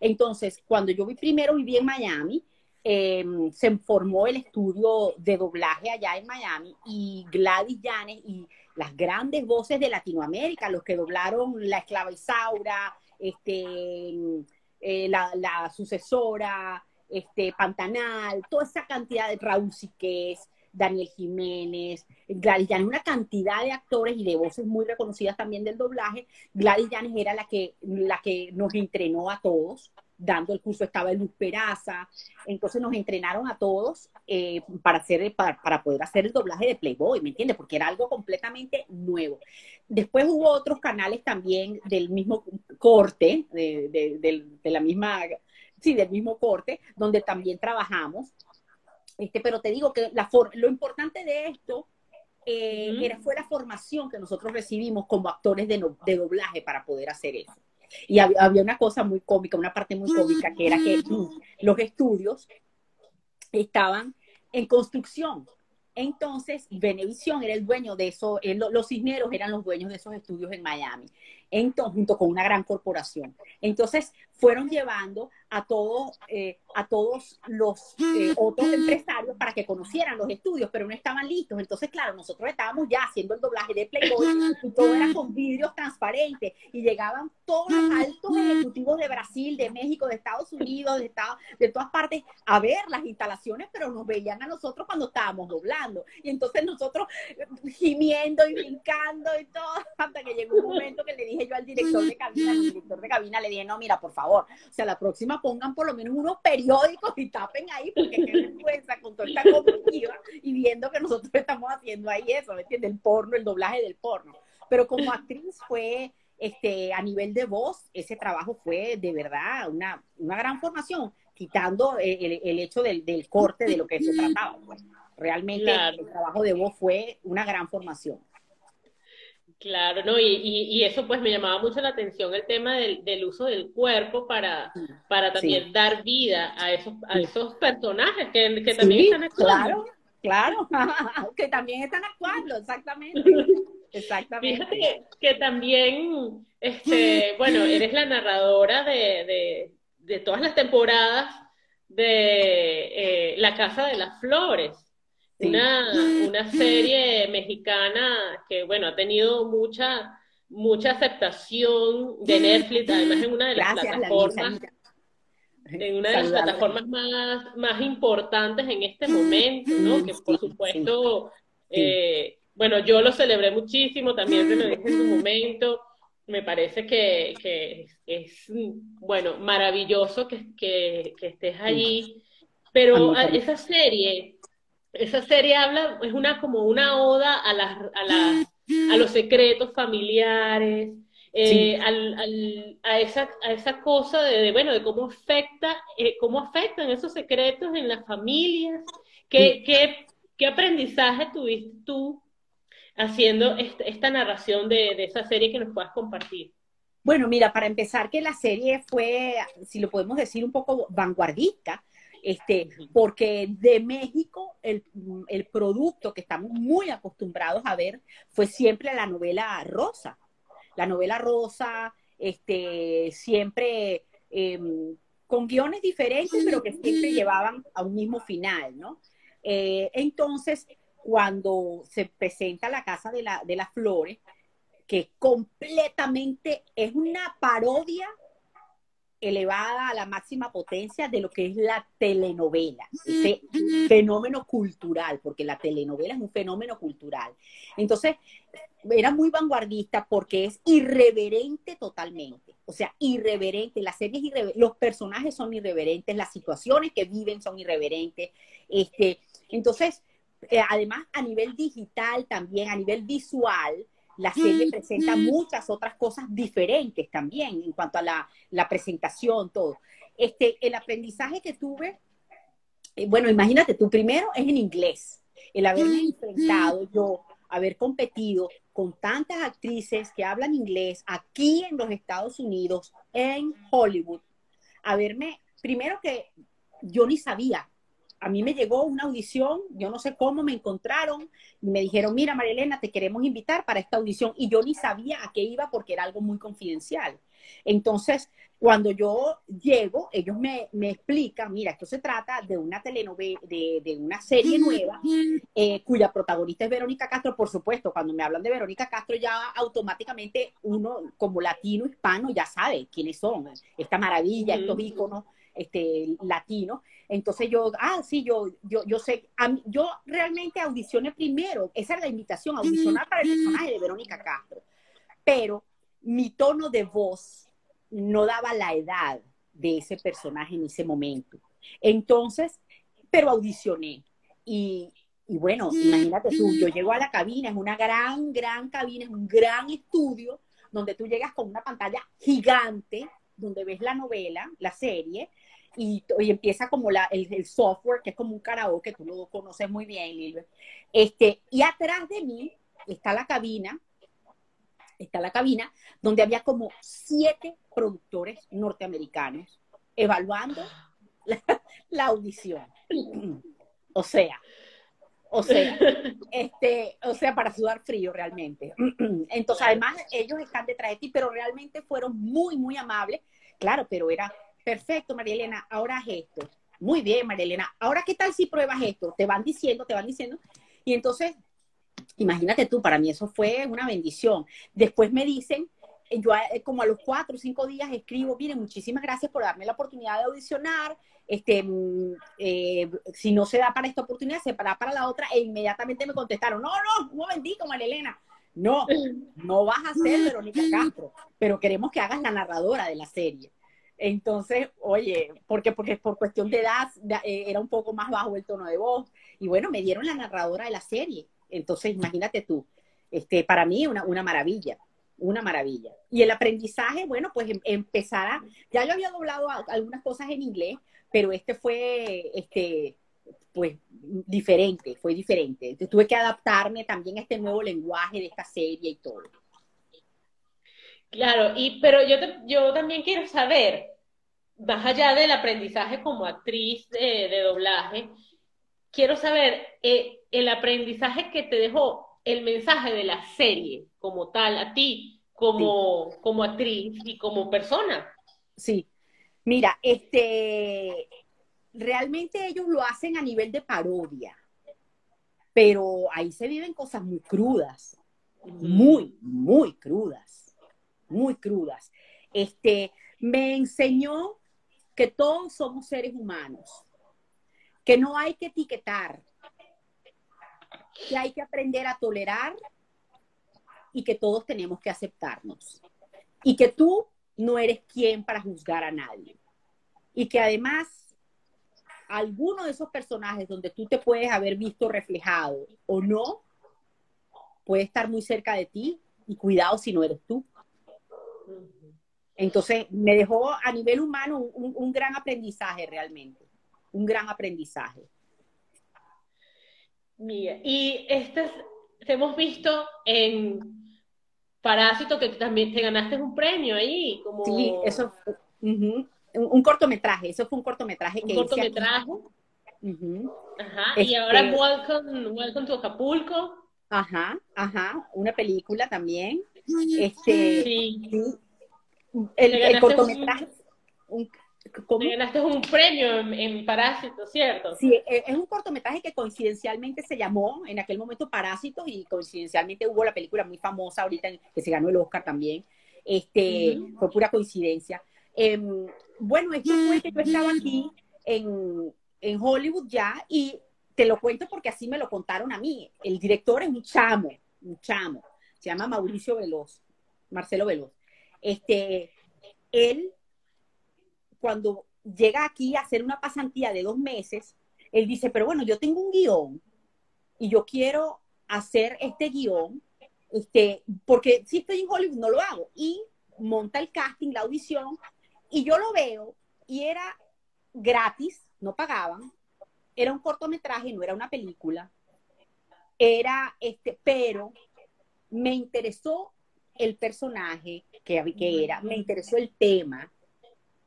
Entonces, cuando yo primero viví en Miami, em, se formó el estudio de doblaje allá en Miami y Gladys Llanes y las grandes voces de Latinoamérica, los que doblaron La Esclava Isaura, este, eh, la, la, sucesora, este, Pantanal, toda esa cantidad de Raúl Siqués, Daniel Jiménez, Gladys Llanes, una cantidad de actores y de voces muy reconocidas también del doblaje. Gladys Llanes era la que, la que nos entrenó a todos, dando el curso estaba Luz Peraza, entonces nos entrenaron a todos eh, para, hacer, para, poder hacer el doblaje de Playboy, ¿me entiendes? Porque era algo completamente nuevo. Después hubo otros canales también del mismo corte, de la misma sí, del mismo corte, donde también trabajamos. Este, pero te digo que la lo importante de esto eh, era, fue la formación que nosotros recibimos como actores de, de doblaje para poder hacer eso. Y había, una cosa muy cómica, una parte muy cómica, que era que los estudios estaban en construcción. Entonces, Venevisión era el dueño de eso, los Cisneros eran los dueños de esos estudios en Miami, entonces, junto con una gran corporación. Entonces, fueron llevando a todos, eh, a todos los eh, otros empresarios para que conocieran los estudios, pero no estaban listos. Entonces, claro, nosotros estábamos ya haciendo el doblaje de Playboy y todo era con vidrios transparentes y llegaban todos los altos ejecutivos de Brasil, de México, de Estados Unidos, de, Estados, de todas partes a ver las instalaciones, pero nos veían a nosotros cuando estábamos doblando. Y entonces nosotros gimiendo y brincando y todo, hasta que llegó un momento que le dije yo al director de cabina, al director de cabina le dije, no, mira, por favor, o sea, la próxima pongan por lo menos unos periódicos y tapen ahí, porque qué vergüenza con toda esta comitiva y viendo que nosotros estamos haciendo ahí eso, ¿me entiendes? El porno, el doblaje del porno. Pero como actriz fue, este, a nivel de voz, ese trabajo fue de verdad una, una gran formación, quitando el, el hecho del, del, corte de lo que se trataba. Pues. Realmente el trabajo de voz fue una gran formación. Claro, ¿no? Y, y, eso pues me llamaba mucho la atención el tema del, del uso del cuerpo para, para también dar vida a esos, a esos personajes que, que también están actuando. Claro, claro, que también están actuando, exactamente. Exactamente. Fíjate que, también, este, bueno, eres la narradora de, de, de todas las temporadas de eh, La Casa de las Flores. Una, una serie mexicana que, bueno, ha tenido mucha, mucha aceptación de Netflix, además en una de las plataformas, en una de las plataformas más, más importantes en este momento, ¿no? Que por supuesto, eh, bueno, yo lo celebré muchísimo, también te lo dije en su momento, me parece que, que es, bueno, maravilloso que, que, que estés allí, pero esa serie esa serie habla, es una como una oda a, las, a, las, a los secretos familiares, eh, al, a, esa, a esa cosa de, bueno, de cómo afecta, eh, cómo afectan esos secretos en las familias. ¿Qué, qué, qué aprendizaje tuviste tú haciendo esta, narración de, de esa serie que nos puedas compartir? Bueno, mira, para empezar, que la serie fue, si lo podemos decir, un poco vanguardista, este, porque de México el, producto que estamos muy acostumbrados a ver fue siempre la novela rosa. La novela rosa, este, siempre em, con guiones diferentes, pero que siempre llevaban a un mismo final, ¿no? Eh, entonces, cuando se presenta la Casa de, la, de las Flores, que completamente es una parodia elevada a la máxima potencia de lo que es la telenovela, ese fenómeno cultural, porque la telenovela es un fenómeno cultural. Entonces, era muy vanguardista porque es irreverente totalmente. O sea, irreverente, la serie es irreverente, los personajes son irreverentes, las situaciones que viven son irreverentes. Este, entonces, eh, además, a nivel digital también, a nivel visual, la serie presenta muchas otras cosas diferentes también en cuanto a la, presentación, todo. Este, el aprendizaje que tuve, eh, bueno, imagínate, tú primero es en inglés. El haberme enfrentado yo, haber competido con tantas actrices que hablan inglés aquí en los Estados Unidos, en Hollywood, haberme, primero que yo ni sabía a mí me llegó una audición, yo no sé cómo me encontraron y me dijeron, mira María Elena, te queremos invitar para esta audición y yo ni sabía a qué iba porque era algo muy confidencial. Entonces, cuando yo llego, ellos me, explican, mira, esto se trata de una telenovela, de, una serie nueva, eh, cuya protagonista es Verónica Castro, por supuesto, cuando me hablan de Verónica Castro ya automáticamente uno como latino, hispano, ya sabe quiénes son, esta maravilla, estos íconos este, latinos. Entonces yo, ah, sí, yo, yo, yo sé, yo realmente audicioné primero, esa es la invitación, audicionar para el personaje de Verónica Castro, pero mi tono de voz no daba la edad de ese personaje en ese momento. Entonces, pero audicioné y, y bueno, imagínate tú, yo llego a la cabina, es una gran, gran cabina, es un gran estudio donde tú llegas con una pantalla gigante, donde ves la novela, la serie, y, empieza como la, el, software, que es como un karaoke, tú lo conoces muy bien, Lilbert. Este, y atrás de mí está la cabina, está la cabina, donde había como siete productores norteamericanos evaluando la, audición. O sea, O sea, este, o sea, para sudar frío realmente. Entonces, además, ellos están detrás de ti, pero realmente fueron muy, muy amables. Claro, pero era perfecto, María Elena, ahora es esto. Muy bien, María Elena. Ahora, ¿qué tal si pruebas esto? Te van diciendo, te van diciendo. Y entonces, imagínate tú, para mí eso fue una bendición. Después me dicen, yo eh, como a los cuatro o cinco días escribo, miren, muchísimas gracias por darme la oportunidad de audicionar este, mm, eh, si no se da para esta oportunidad, se dará para la otra, e inmediatamente me contestaron, no, no, un momentico, María Elena, no, no vas a ser Verónica Castro, pero queremos que hagas la narradora de la serie. Entonces, oye, porque, porque por cuestión de edad eh, era un poco más bajo el tono de voz, y bueno, me dieron la narradora de la serie. Entonces, imagínate tú, este, para mí una, una maravilla una maravilla. Y el aprendizaje, bueno, pues em, empezar ya yo había doblado algunas cosas en inglés, pero este fue, este, pues, diferente, fue diferente. tuve que adaptarme también a este nuevo lenguaje de esta serie y todo. Claro, y, pero yo, yo también quiero saber, más allá del aprendizaje como actriz de, doblaje, quiero saber eh, el aprendizaje que te dejó el mensaje de la serie como tal, a ti, como, como actriz y como persona. Sí, Mira, este, realmente ellos lo hacen a nivel de parodia, pero ahí se viven cosas muy crudas, muy, muy crudas, muy crudas. Este, me enseñó que todos somos seres humanos, que no hay que etiquetar, que hay que aprender a tolerar y que todos tenemos que aceptarnos. Y que tú no eres quien para juzgar a nadie. Y que además, alguno de esos personajes donde tú te puedes haber visto reflejado o no, puede estar muy cerca de ti y cuidado si no eres tú. Entonces, me dejó a nivel humano un, gran aprendizaje realmente, un gran aprendizaje. Mira, y este hemos visto en Parásito, que también te ganaste un premio ahí. Como... Sí, eso fue un, cortometraje, eso fue un cortometraje ¿Un cortometraje? Ajá, y ahora este welcome, welcome to Acapulco. Ajá, ajá, una película también. Este, sí. El, el cortometraje, un, ¿Cómo? Ganaste un premio en, Parásito, ¿cierto? Sí, e, es un cortometraje que coincidencialmente se llamó en aquel momento Parásitos y coincidencialmente hubo la película muy famosa ahorita que se ganó el Oscar también. Este, Fue pura coincidencia. Em, bueno, esto fue que yo estaba aquí en, en Hollywood ya y te lo cuento porque así me lo contaron a mí. El director es un chamo, un chamo. Se llama Mauricio Veloz, Marcelo Veloz. Este, él cuando llega aquí a hacer una pasantía de dos meses, él dice, pero bueno, yo tengo un guion y yo quiero hacer este guion, este, porque si estoy en Hollywood no lo hago. Y monta el casting, la audición, y yo lo veo y era gratis, no pagaban, era un cortometraje, no era una película, era este, pero me interesó el personaje que, que era, me interesó el tema,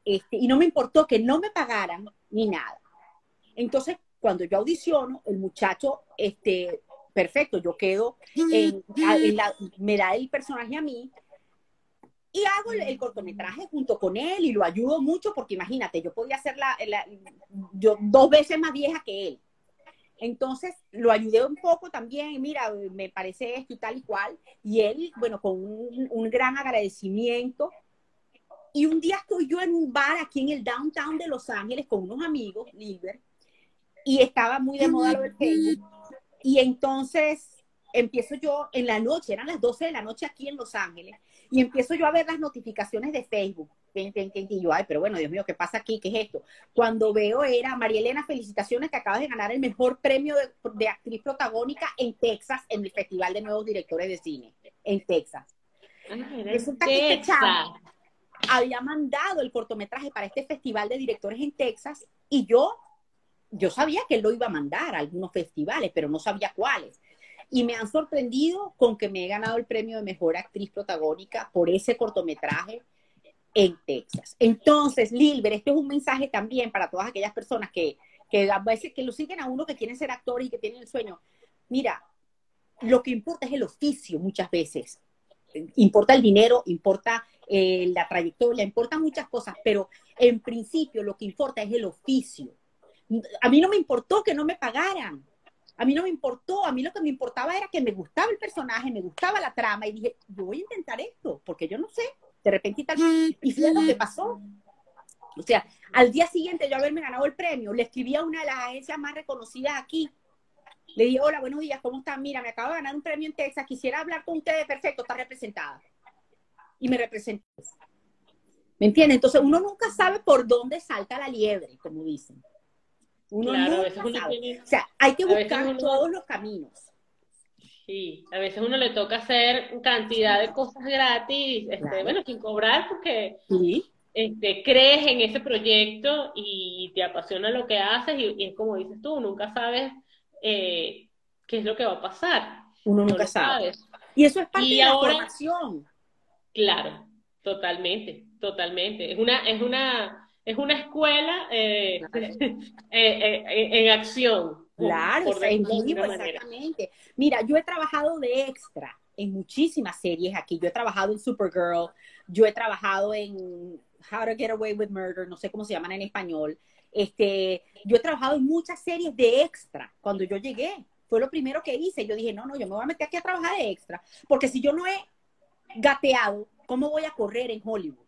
este, y no me importó que no me pagaran ni nada. Entonces, cuando yo audiciono, el muchacho, este, perfecto, yo quedo, en, la, me da el personaje a mí y hago el, cortometraje junto con él y lo ayudo mucho porque imagínate, yo podía ser la, yo dos veces más vieja que él. Entonces lo ayudé un poco también, mira, me parece esto y tal y cual. Y él, bueno, con un, un gran agradecimiento, y un día estoy yo en un bar aquí en el downtown de Los Ángeles con unos amigos, Liber, y estaba muy de moda lo del Facebook. Y entonces empiezo yo en la noche, eran las 12 de la noche aquí en Los Ángeles, y empiezo yo a ver las notificaciones de Facebook. Y yo, ay, pero bueno, Dios mío, ¿qué pasa aquí? ¿Qué es esto? Cuando veo era, María Elena, felicitaciones que acabas de ganar el mejor premio de, actriz protagónica en Texas, en el Festival de Nuevos Directores de Cine, en Texas. Resulta que este había mandado el cortometraje para este festival de directores en Texas y yo, yo sabía que él lo iba a mandar a algunos festivales, pero no sabía cuáles. Y me han sorprendido con que me he ganado el premio de mejor actriz protagónica por ese cortometraje en Texas. Entonces, Lilber, este es un mensaje también para todas aquellas personas que, que a veces que lo siguen a uno que quieren ser actores y que tienen el sueño. mira, lo que importa es el oficio muchas veces. Importa el dinero, importa eh, la trayectoria, importa muchas cosas, pero en principio lo que importa es el oficio. A mí no me importó que no me pagaran. A mí no me importó, a mí lo que me importaba era que me gustaba el personaje, me gustaba la trama y dije, yo voy a intentar esto, porque yo no sé, de repente y tal. Y fue lo que pasó. O sea, al día siguiente yo haberme ganado el premio, le escribí a una de las agencias más reconocidas aquí. Le dije, hola, buenos días, ¿cómo están? Mira, me acabo de ganar un premio en Texas, quisiera hablar con ustedes, perfecto, está representada. Y me representó. ¿Me entiendes? Entonces uno nunca sabe por dónde salta la liebre, como dicen. Uno nunca sabe. o sea, hay que buscar todos los caminos. Sí, a veces uno le toca hacer cantidad de cosas gratis, este, bueno, sin cobrar porque ¿Sí? este, crees en ese proyecto y te apasiona lo que haces y, es como dices tú, nunca sabes eh, qué es lo que va a pasar. Uno nunca sabe. Y eso es parte de la formación. Claro, totalmente, totalmente. Es una, es una, es una escuela eh, eh, en acción. Claro, en vivo, exactamente. Mira, yo he trabajado de extra en muchísimas series aquí. Yo he trabajado en Supergirl, yo he trabajado en How to Get Away with Murder, no sé cómo se llaman en español. Este, yo he trabajado en muchas series de extra cuando yo llegué. Fue lo primero que hice. Yo dije, no, no, yo me voy a meter aquí a trabajar de extra. Porque si yo no he gateado, ¿cómo voy a correr en Hollywood?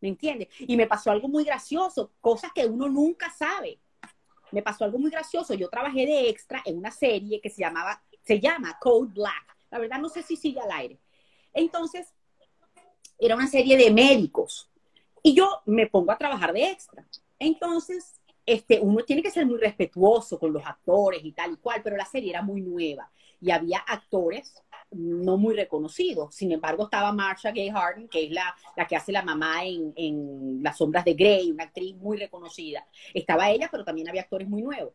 ¿Me entiendes? Y me pasó algo muy gracioso, cosas que uno nunca sabe. Me pasó algo muy gracioso. Yo trabajé de extra en una serie que se llamaba, se llama Code Black. La verdad no sé si sigue al aire. Entonces, era una serie de médicos y yo me pongo a trabajar de extra. Entonces, este, uno tiene que ser muy respetuoso con los actores y tal y cual, pero la serie era muy nueva y había actores no muy reconocidos. Sin embargo, estaba Marsha Gay Harden, que es la, la que hace la mamá en, en, Las Sombras de Grey, una actriz muy reconocida. Estaba ella, pero también había actores muy nuevos.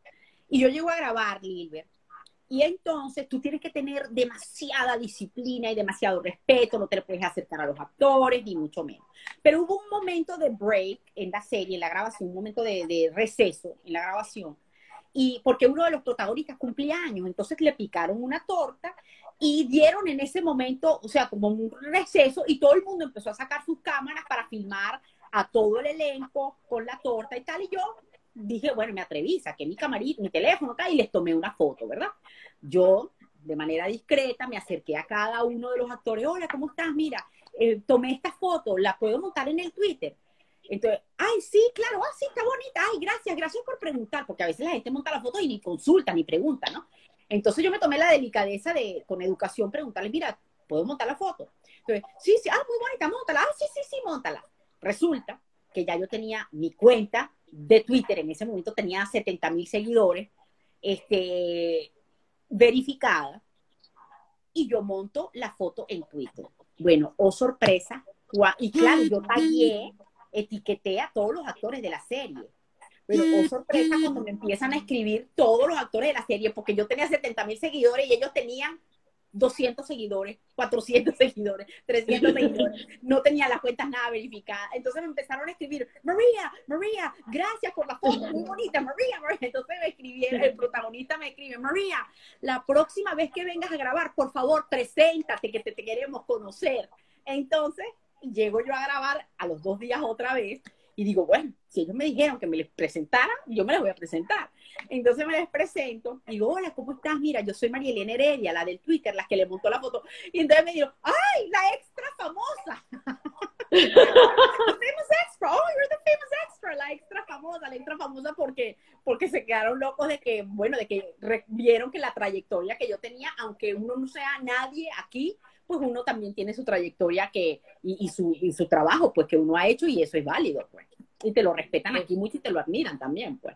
Y yo llego a grabar, Lilbert, y entonces tú tienes que tener demasiada disciplina y demasiado respeto, no te puedes acercar a los actores, ni mucho menos. Pero hubo un momento de break en la serie, en la grabación, un momento de, receso en la grabación, y porque uno de los protagonistas cumplía años, entonces le picaron una torta y dieron en ese momento, o sea, como un receso, y todo el mundo empezó a sacar sus cámaras para filmar a todo el elenco con la torta y tal, y yo dije, bueno, me atreví, saqué mi camarita, mi teléfono y les tomé una foto, ¿verdad? Yo, de manera discreta, me acerqué a cada uno de los actores, hola, ¿cómo estás? Mira, eh, tomé esta foto, ¿la puedo montar en el Twitter? Entonces, ay, sí, claro, ah, sí, está bonita, ay, gracias, gracias por preguntar, porque a veces la gente monta la foto y ni consulta, ni pregunta, ¿no? Entonces yo me tomé la delicadeza de, con educación, preguntarle, mira, ¿puedo montar la foto? Entonces, sí, sí, ah, muy bonita, montala, ah, sí, sí, sí, montala. Resulta que ya yo tenía mi cuenta de Twitter, en ese momento tenía 70 mil seguidores, este, verificada, y yo monto la foto en Twitter. Bueno, oh sorpresa, y claro, yo tagué, etiqueté a todos los actores de la serie. Pero, oh sorpresa, cuando me empiezan a escribir todos los actores de la serie, porque yo tenía 70 mil seguidores y ellos tenían 200 seguidores, 400 seguidores, 300 seguidores, no tenía las cuentas nada verificadas. Entonces me empezaron a escribir, María, María, gracias por la foto, muy bonita, María, María. Entonces me escribieron, el protagonista me escribe, María, la próxima vez que vengas a grabar, por favor, preséntate, que te, te queremos conocer. Entonces, llego yo a grabar a los dos días otra vez y digo, bueno, si ellos me dijeron que me les presentara, yo me las voy a presentar. Entonces me les presento, digo, hola, ¿cómo estás? Mira, yo soy María Elena Heredia, la del Twitter, la que le montó la foto. Y entonces me dijo, ¡ay, la extra famosa! famous extra, oh, you're the famous extra, la extra famosa, la extra famosa porque, porque se quedaron locos de que, bueno, de que vieron que la trayectoria que yo tenía, aunque uno no sea nadie aquí, pues uno también tiene su trayectoria que, y, su, y su trabajo, pues que uno ha hecho y eso es válido, pues. Y te lo respetan aquí mucho y te lo admiran también, pues.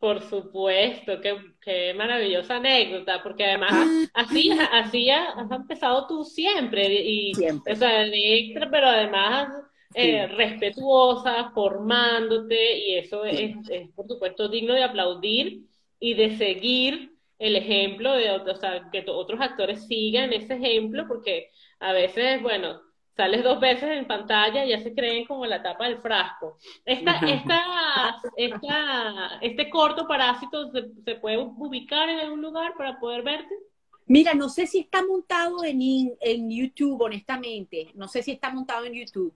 Por supuesto, qué, qué maravillosa anécdota, porque además así, así has empezado tú siempre, y, siempre. o sea, extra, pero además eh, respetuosa, formándote, y eso es, es, por supuesto, digno de aplaudir y de seguir el ejemplo de o sea, que otros actores sigan ese ejemplo, porque a veces, bueno, sales dos veces en pantalla y ya se creen como la tapa del frasco. Esta, esta, esta, este corto parásito se, se, puede ubicar en algún lugar para poder verte. Mira, no sé si está montado en, en YouTube, honestamente. No sé si está montado en YouTube.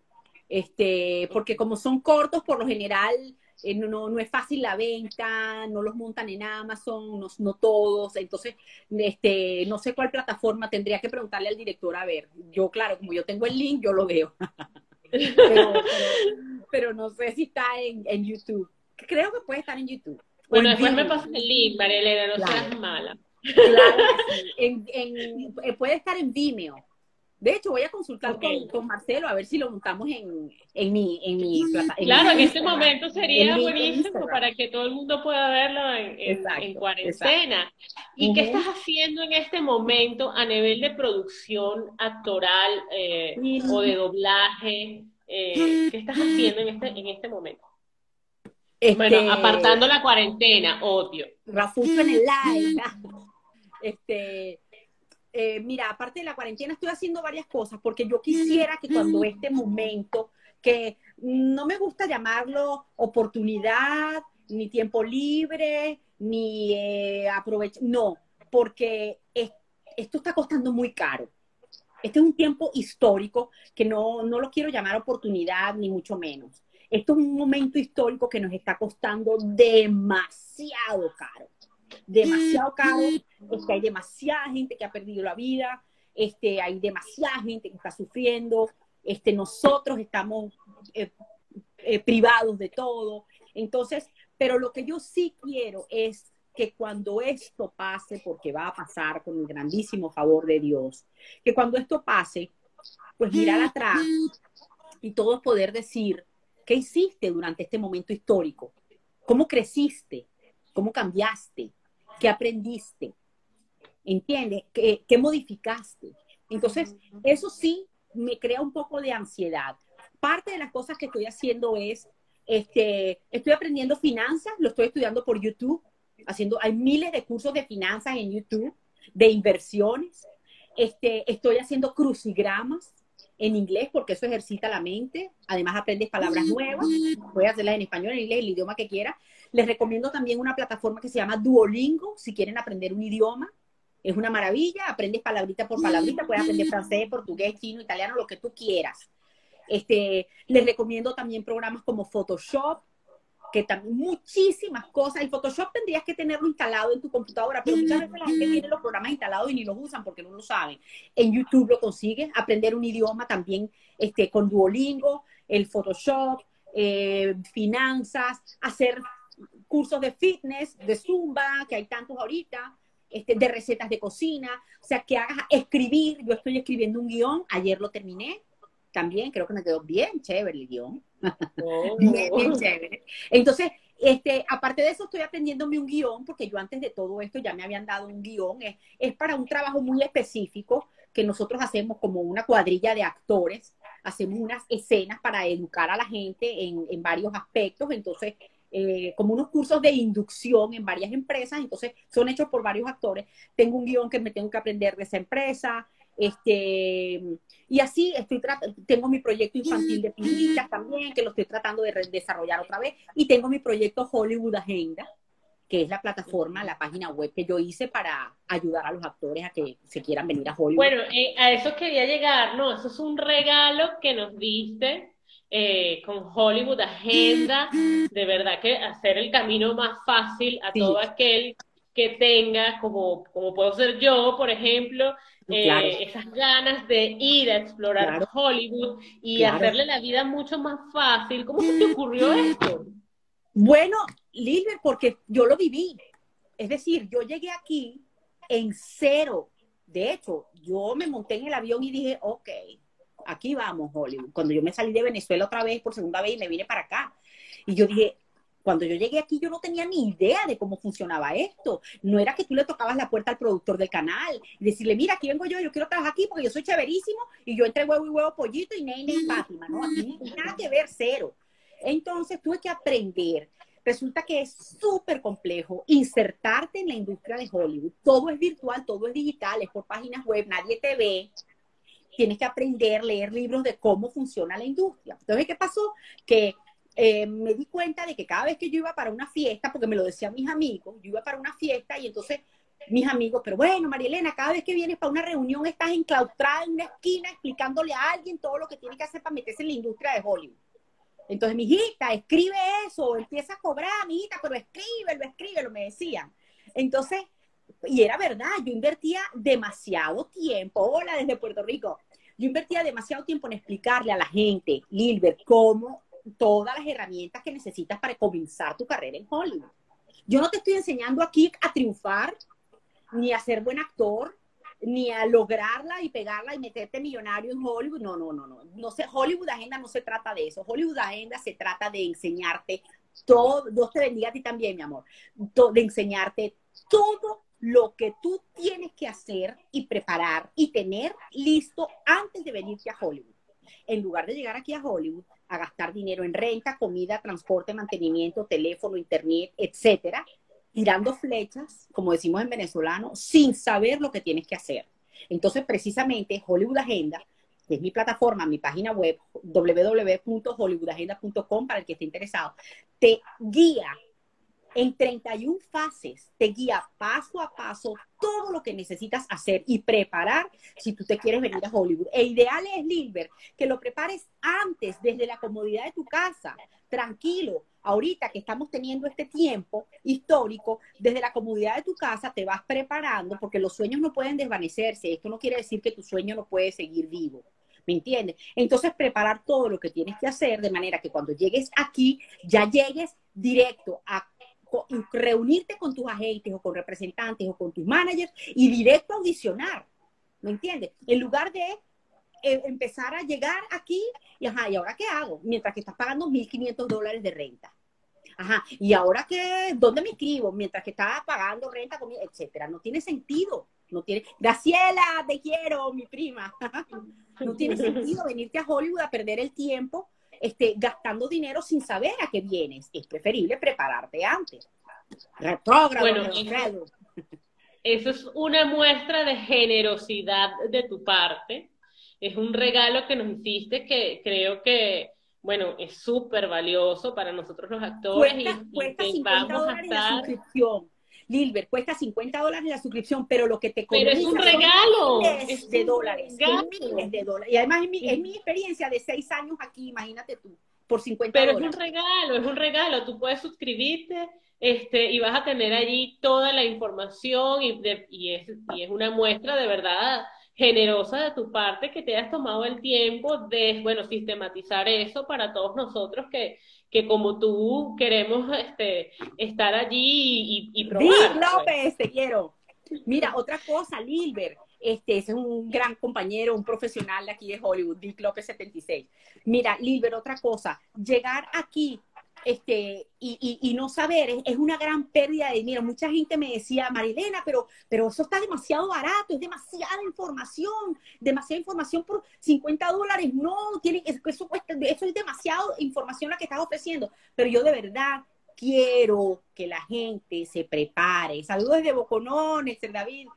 Este, porque como son cortos, por lo general eh, no, no, es fácil la venta, no los montan en Amazon, no, no, todos, entonces este, no sé cuál plataforma, tendría que preguntarle al director a ver. Yo, claro, como yo tengo el link, yo lo veo. pero, no sé si está en, en, YouTube. Creo que puede estar en YouTube. Bueno, después me pasas el link, María Elena, no seas mala. Claro, en, en, eh, puede estar en Vimeo. De hecho, voy a consultar con, Marcelo a ver si lo montamos en, en mi, en mi plataforma. Claro, en este momento sería buenísimo para que todo el mundo pueda verlo en, cuarentena. ¿Y qué estás haciendo en este momento a nivel de producción actoral eh, o de doblaje? Eh, ¿Qué estás haciendo en este, en este momento? Bueno, este, apartando la cuarentena, odio. Rafuso en el live. Este, eh, mira, aparte de la cuarentena, estoy haciendo varias cosas porque yo quisiera que cuando este momento, que no me gusta llamarlo oportunidad, ni tiempo libre, ni eh, aprovechar, no, porque esto está costando muy caro. Este es un tiempo histórico que no, no lo quiero llamar oportunidad, ni mucho menos. Esto es un momento histórico que nos está costando demasiado caro demasiado caro, que hay demasiada gente que ha perdido la vida, este, hay demasiada gente que está sufriendo, este, nosotros estamos eh, eh, privados de todo. Entonces, pero lo que yo sí quiero es que cuando esto pase, porque va a pasar con el grandísimo favor de Dios, que cuando esto pase, pues mirar atrás y todos poder decir, ¿qué hiciste durante este momento histórico? ¿Cómo creciste? ¿Cómo cambiaste? ¿Qué aprendiste? ¿Entiendes? ¿Qué, modificaste? Entonces, eso sí me crea un poco de ansiedad. Parte de las cosas que estoy haciendo es, este, estoy aprendiendo finanzas, lo estoy estudiando por YouTube, haciendo, hay miles de cursos de finanzas en YouTube, de inversiones. Este, estoy haciendo crucigramas en inglés porque eso ejercita la mente. Además aprendes palabras nuevas, puedes hacerlas en español, en inglés, el idioma que quieras. Les recomiendo también una plataforma que se llama Duolingo, si quieren aprender un idioma. Es una maravilla, aprendes palabrita por palabrita, puedes aprender francés, portugués, chino, italiano, lo que tú quieras. Este, les recomiendo también programas como Photoshop, que también muchísimas cosas. El Photoshop tendrías que tenerlo instalado en tu computadora, pero muchas veces la gente tiene los programas instalados y ni los usan porque no lo saben. En YouTube lo consigues, aprender un idioma también este, con Duolingo, el Photoshop, eh, finanzas, hacer cursos de fitness, de zumba, que hay tantos ahorita, este, de recetas de cocina, o sea, que hagas escribir, yo estoy escribiendo un guion, ayer lo terminé, también creo que me quedó bien chévere el guion, oh. bien, chévere. Entonces, este, aparte de eso, estoy aprendiéndome un guion, porque yo antes de todo esto ya me habían dado un guion, es, es para un trabajo muy específico que nosotros hacemos como una cuadrilla de actores, hacemos unas escenas para educar a la gente en, en varios aspectos, entonces eh, como unos cursos de inducción en varias empresas, entonces son hechos por varios actores. Tengo un guion que me tengo que aprender de esa empresa, este, y así estoy tengo mi proyecto infantil de pilitas también, que lo estoy tratando de desarrollar otra vez, y tengo mi proyecto Hollywood Agenda, que es la plataforma, la página web que yo hice para ayudar a los actores a que se quieran venir a Hollywood. Bueno, eh, a eso quería llegar, no, eso es un regalo que nos diste eh, con Hollywood Agenda, de verdad que hacer el camino más fácil a todo aquel que tenga, como, como puedo ser yo, por ejemplo, eh, esas ganas de ir a explorar Hollywood y hacerle la vida mucho más fácil. ¿Cómo se te ocurrió esto? Bueno, Lilbert, porque yo lo viví. Es decir, yo llegué aquí en cero. De hecho, yo me monté en el avión y dije, ok, aquí vamos, Hollywood. Cuando yo me salí de Venezuela otra vez, por segunda vez, y me vine para acá. Y yo dije, cuando yo llegué aquí, yo no tenía ni idea de cómo funcionaba esto. No era que tú le tocabas la puerta al productor del canal y decirle, mira, aquí vengo yo, yo quiero trabajar aquí porque yo soy chéverísimo y yo entre huevo y huevo pollito y ney, ney, Fátima, ¿no? Aquí nada que ver, cero. Entonces tuve que aprender. Resulta que es súper complejo insertarte en la industria de Hollywood. Todo es virtual, todo es digital, es por páginas web, nadie te ve tienes que aprender, leer libros de cómo funciona la industria. Entonces, ¿qué pasó? Que eh, me di cuenta de que cada vez que yo iba para una fiesta, porque me lo decían mis amigos, yo iba para una fiesta y entonces mis amigos, pero bueno, María Elena, cada vez que vienes para una reunión estás enclaustrada en una esquina explicándole a alguien todo lo que tiene que hacer para meterse en la industria de Hollywood. Entonces, mi hijita, escribe eso, empieza a cobrar, mi hijita, pero escríbelo, escríbelo, me decían. Entonces, y era verdad, yo invertía demasiado tiempo, hola desde Puerto Rico, yo invertía demasiado tiempo en explicarle a la gente, Lilbert, cómo todas las herramientas que necesitas para comenzar tu carrera en Hollywood. Yo no te estoy enseñando aquí a triunfar, ni a ser buen actor, ni a lograrla y pegarla y meterte millonario en Hollywood. No, no, no, no. no sé, Hollywood Agenda no se trata de eso. Hollywood Agenda se trata de enseñarte todo, Dios te bendiga a ti también, mi amor, de enseñarte todo lo que tú tienes que hacer y preparar y tener listo antes de venirte a Hollywood. En lugar de llegar aquí a Hollywood a gastar dinero en renta, comida, transporte, mantenimiento, teléfono, internet, etcétera, tirando flechas, como decimos en venezolano, sin saber lo que tienes que hacer. Entonces, precisamente, Hollywood Agenda, que es mi plataforma, mi página web, www.hollywoodagenda.com, para el que esté interesado, te guía en 31 fases, te guía paso a paso todo lo que necesitas hacer y preparar si tú te quieres venir a Hollywood. E ideal es, Lilbert, que lo prepares antes, desde la comodidad de tu casa, tranquilo. Ahorita que estamos teniendo este tiempo histórico, desde la comodidad de tu casa te vas preparando porque los sueños no pueden desvanecerse. Esto no quiere decir que tu sueño no puede seguir vivo. ¿Me entiendes? Entonces, preparar todo lo que tienes que hacer de manera que cuando llegues aquí, ya llegues directo a reunirte con tus agentes o con representantes o con tus managers y directo audicionar, ¿me entiendes? En lugar de eh, empezar a llegar aquí y, ajá, ¿y ahora qué hago? Mientras que estás pagando 1.500 dólares de renta. Ajá, ¿y ahora qué? ¿Dónde me escribo? Mientras que estás pagando renta, comida, etcétera. No tiene sentido. No tiene... Graciela, te quiero, mi prima. no tiene sentido venirte a Hollywood a perder el tiempo este, gastando dinero sin saber a qué vienes. Es preferible prepararte antes. bueno, eso es una muestra de generosidad de tu parte. Es un regalo que nos hiciste que creo que, bueno, es súper valioso para nosotros los actores. Cuesta, y, vamos a estar... Lilbert, cuesta 50 dólares la suscripción, pero lo que te Pero es un regalo. es de dólares. Miles de dólares. Y además es mi, es mi experiencia de seis años aquí, imagínate tú, por 50 pero dólares. Pero es un regalo, es un regalo. Tú puedes suscribirte este, y vas a tener allí toda la información y, y, es, y es una muestra de verdad generosa de tu parte que te hayas tomado el tiempo de, bueno, sistematizar eso para todos nosotros que, que como tú queremos este, estar allí y, y probar. Dick pues. López, te quiero. Mira, otra cosa, Lilbert, este, ese es un gran compañero, un profesional de aquí de Hollywood, Dick López 76. Mira, Lilbert, otra cosa, llegar aquí este, y, y, no saber es, una gran pérdida de dinero. Mucha gente me decía, Marilena, pero, pero eso está demasiado barato, es demasiada información, demasiada información por 50 dólares. No, tiene, eso, eso es demasiada información la que estás ofreciendo. Pero yo de verdad quiero que la gente se prepare. Saludos desde Boconón, David,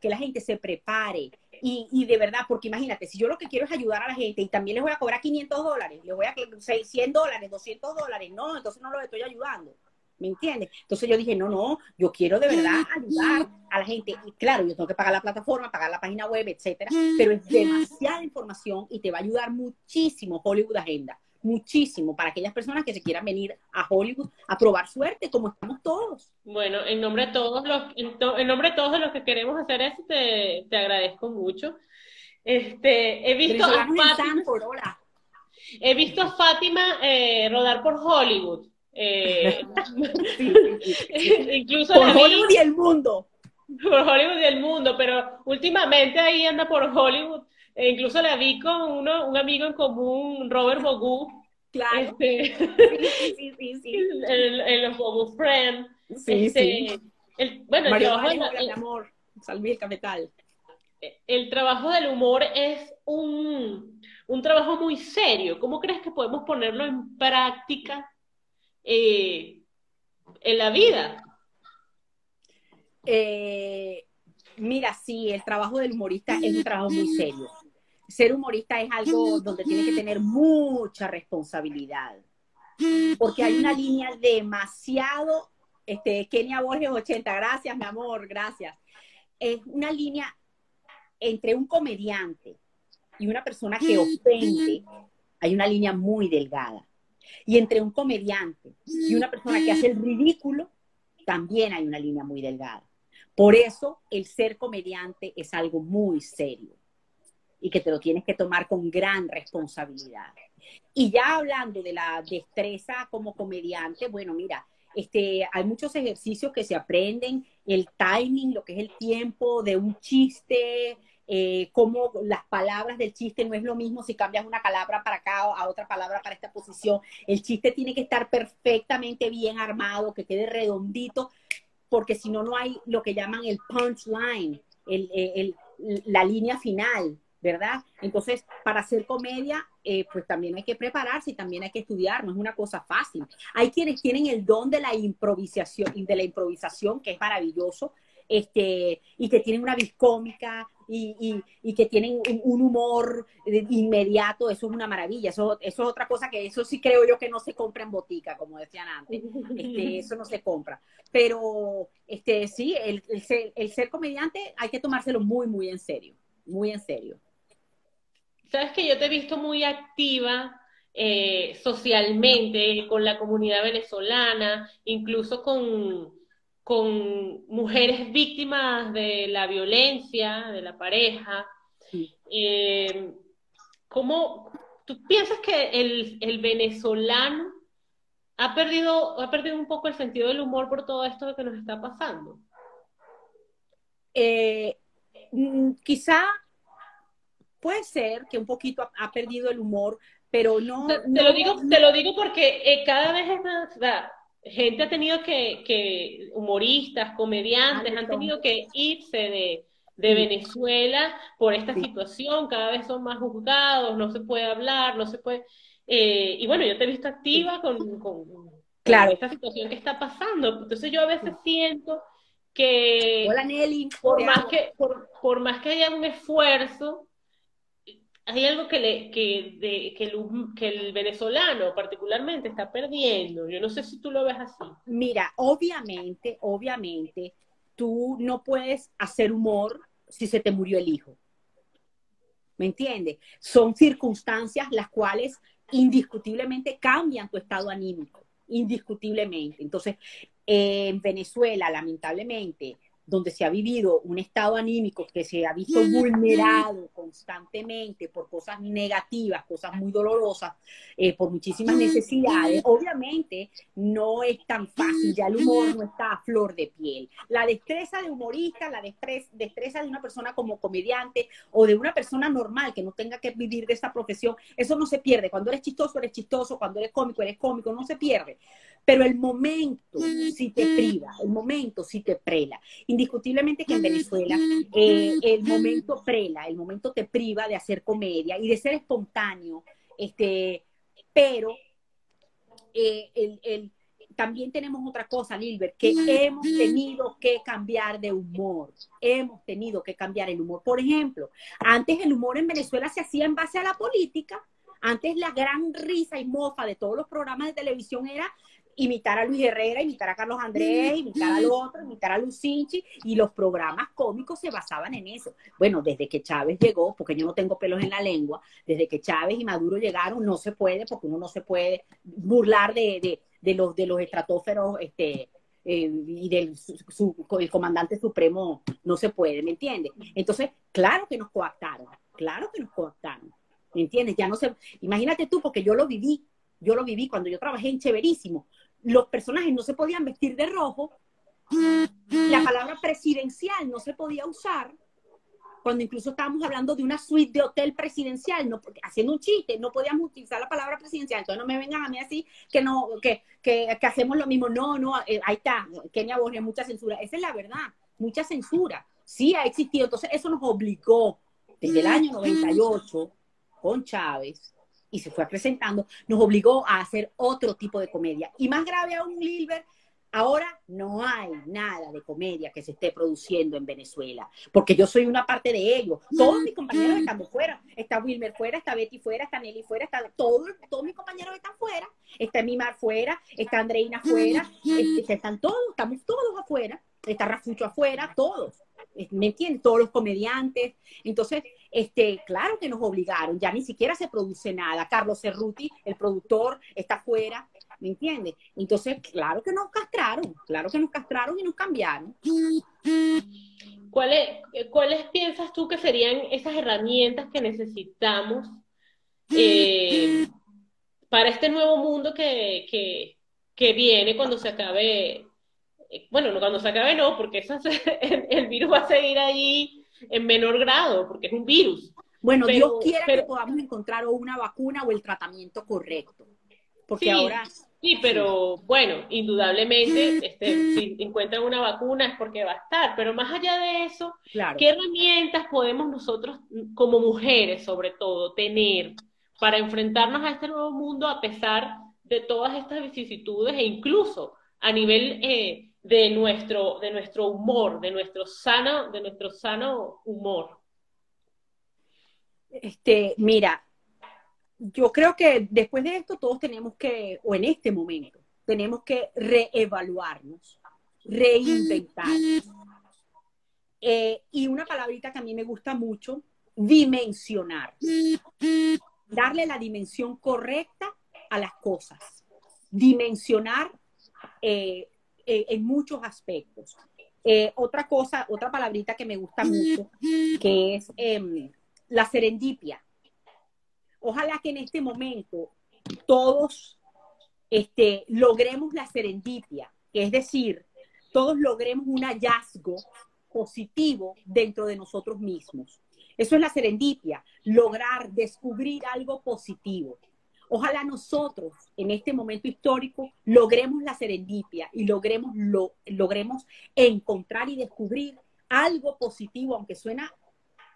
que la gente se prepare, y, y, de verdad, porque imagínate, si yo lo que quiero es ayudar a la gente y también les voy a cobrar 500 dólares, les voy a 100 dólares, 200 dólares, no, entonces no los estoy ayudando. ¿Me entiendes? Entonces yo dije, no, no, yo quiero de verdad ayudar a la gente. Y claro, yo tengo que pagar la plataforma, pagar la página web, etcétera, pero es demasiada información y te va a ayudar muchísimo Hollywood Agenda muchísimo para aquellas personas que se quieran venir a Hollywood a probar suerte, como estamos todos. Bueno, en nombre de todos los, en, nombre de todos los que queremos hacer eso, te, te agradezco mucho. Este, he visto a Fátima, he visto a Fátima eh, rodar por Hollywood. Eh, incluso por Hollywood y el mundo. Por Hollywood y el mundo, pero últimamente ahí anda por Hollywood e incluso la vi con uno, un amigo en común, Robert Bogu. Claro. Este, sí, sí, sí, En, los Bogu Friends. Sí, este, sí. El, bueno, el trabajo del amor, Salví el capital. El trabajo del humor es un, un trabajo muy serio. ¿Cómo crees que podemos ponerlo en práctica eh, en la vida? Eh, mira, sí, el trabajo del humorista es un trabajo muy serio ser humorista es algo donde tiene que tener mucha responsabilidad, porque hay una línea demasiado, este, Kenia Borges 80, gracias mi amor, gracias. Es una línea entre un comediante y una persona que ofende, hay una línea muy delgada. Y entre un comediante y una persona que hace el ridículo, también hay una línea muy delgada. Por eso el ser comediante es algo muy serio y que te lo tienes que tomar con gran responsabilidad. Y ya hablando de la destreza como comediante, bueno, mira, este, hay muchos ejercicios que se aprenden, el timing, lo que es el tiempo de un chiste, eh, cómo las palabras del chiste no es lo mismo si cambias una palabra para acá o a otra palabra para esta posición. El chiste tiene que estar perfectamente bien armado, que quede redondito, porque si no, no hay lo que llaman el punchline, el, la línea final. ¿Verdad? Entonces, para hacer comedia, eh, pues también hay que prepararse y también hay que estudiar, no es una cosa fácil. Hay quienes tienen el don de la improvisación, de la improvisación, que es maravilloso, este, y que tienen una vis cómica y, que tienen un, humor inmediato, eso es una maravilla, eso, eso es otra cosa que eso sí creo yo que no se compra en botica, como decían antes, este, eso no se compra. Pero este, sí, el, el ser comediante hay que tomárselo muy, muy en serio, muy en serio. Sabes que yo te he visto muy activa eh, socialmente con la comunidad venezolana, incluso con, con mujeres víctimas de la violencia, de la pareja. Eh, ¿Cómo tú piensas que el, venezolano ha perdido, ha perdido un poco el sentido del humor por todo esto que nos está pasando? Eh, mm, quizá puede ser que un poquito ha, perdido el humor, pero no... Te, lo, digo, te lo digo porque eh, cada vez es más... gente ha tenido que, que humoristas, comediantes, han tenido que irse de, de Venezuela por esta situación, cada vez son más juzgados, no se puede hablar, no se puede... Eh, y bueno, yo te he visto activa con, con, claro. esta situación que está pasando. Entonces yo a veces siento que... Hola Nelly. Por más que, por, por más que haya un esfuerzo, hay algo que, le, que, el, el, venezolano particularmente está perdiendo. Yo no sé si tú lo ves así. Mira, obviamente, obviamente, tú no puedes hacer humor si se te murió el hijo. ¿Me entiendes? Son circunstancias las cuales indiscutiblemente cambian tu estado anímico, indiscutiblemente. Entonces, en Venezuela, lamentablemente, donde se ha vivido un estado anímico que se ha visto vulnerado constantemente por cosas negativas, cosas muy dolorosas, eh, por muchísimas necesidades, obviamente no es tan fácil, ya el humor no está a flor de piel. La destreza de humorista, la destreza de una persona como comediante o de una persona normal que no tenga que vivir de esa profesión, eso no se pierde. Cuando eres chistoso, eres chistoso, cuando eres cómico, eres cómico, no se pierde. Pero el momento si te priva, el momento si te prela. Indiscutiblemente que en Venezuela eh, el momento prela, el momento te priva de hacer comedia y de ser espontáneo, este, pero eh, el, también tenemos otra cosa, Lilbert, que hemos tenido que cambiar de humor. Hemos tenido que cambiar el humor. Por ejemplo, antes el humor en Venezuela se hacía en base a la política. Antes la gran risa y mofa de todos los programas de televisión era imitar a Luis Herrera, imitar a Carlos Andrés, imitar al otro, imitar a Lucinchi, y los programas cómicos se basaban en eso. Bueno, desde que Chávez llegó, porque yo no tengo pelos en la lengua, desde que Chávez y Maduro llegaron, no se puede, porque uno no se puede burlar de, los, de los estratóferos, este, eh, y del el comandante supremo no se puede, ¿me entiendes? Entonces, claro que nos coactaron, claro que nos coactaron, ¿me entiendes? Ya no se, imagínate tú, porque yo lo viví, yo lo viví cuando yo trabajé en Cheverísimo, los personajes no se podían vestir de rojo, la palabra presidencial no se podía usar, cuando incluso estábamos hablando de una suite de hotel presidencial, no, porque, haciendo un chiste, no podíamos utilizar la palabra presidencial, entonces no me vengan a mí así que no, que, que, hacemos lo mismo, no, no, eh, ahí está, Kenia Borges, mucha censura, esa es la verdad, mucha censura, sí ha existido, entonces eso nos obligó desde el año 98 con Chávez y se fue acrecentando, nos obligó a hacer otro tipo de comedia. Y más grave aún, Lilbert, Ahora no hay nada de comedia que se esté produciendo en Venezuela, porque yo soy una parte de ello. Todos mis compañeros están fuera. Está Wilmer fuera, está Betty fuera, está Nelly fuera, está todos, todos mis compañeros están fuera. Está Mimar fuera, está Andreina fuera, este, están todos, estamos todos afuera. Está Rafucho afuera, todos. ¿Me entiendes? Todos los comediantes. Entonces, este, claro que nos obligaron, ya ni siquiera se produce nada. Carlos Cerruti, el productor, está afuera. ¿me entiendes? Entonces, claro que nos castraron, claro que nos castraron y nos cambiaron. ¿Cuáles, ¿Cuáles piensas tú que serían esas herramientas que necesitamos eh, para este nuevo mundo que, que, viene cuando se acabe? Bueno, cuando se acabe no, porque el, virus va a seguir ahí en menor grado, porque es un virus. Bueno, Dios quiera que podamos encontrar una vacuna o el tratamiento correcto. Porque ahora Sí, pero bueno, indudablemente, este, si encuentran una vacuna es porque va a estar, pero más allá de eso, ¿qué herramientas podemos nosotros, como mujeres sobre todo, tener para enfrentarnos a este nuevo mundo a pesar de todas estas vicisitudes e incluso a nivel eh, de, nuestro, de nuestro humor, de nuestro sano, de nuestro sano humor? Este, mira, yo creo que después de esto todos tenemos que, o en este momento, tenemos que reevaluarnos, reinventarnos. Eh, y una palabrita que a mí me gusta mucho, dimensionar. Darle la dimensión correcta a las cosas. Dimensionar eh, eh, en muchos aspectos. otra cosa, otra palabrita que me gusta mucho, que es em, la serendipia Ojalá que en este momento todos este, logremos la serendipia, es decir, todos logremos un hallazgo positivo dentro de nosotros mismos. Eso es la serendipia, lograr descubrir algo positivo. Ojalá nosotros en este momento histórico logremos la serendipia y logremos, lo, logremos encontrar y descubrir algo positivo, aunque suena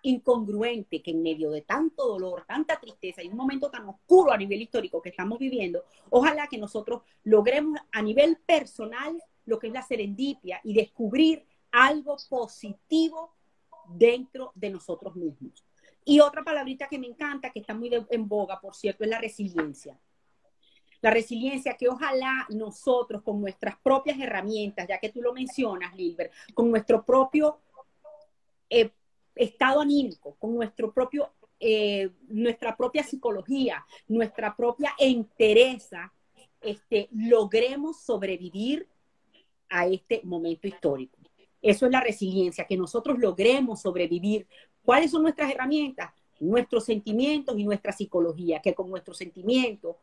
incongruente que en medio de tanto dolor, tanta tristeza y un momento tan oscuro a nivel histórico que estamos viviendo, ojalá que nosotros logremos a nivel personal lo que es la serendipia y descubrir algo positivo dentro de nosotros mismos. Y otra palabrita que me encanta, que está muy en boga, por cierto, es la resiliencia. La resiliencia que ojalá nosotros con nuestras propias herramientas, ya que tú lo mencionas, Lilbert, con nuestro propio eh, estado anímico, con nuestro propio, eh, nuestra propia psicología, nuestra propia entereza, este, logremos sobrevivir a este momento histórico. Eso es la resiliencia, que nosotros logremos sobrevivir. ¿Cuáles son nuestras herramientas? Nuestros sentimientos y nuestra psicología, que con nuestros sentimientos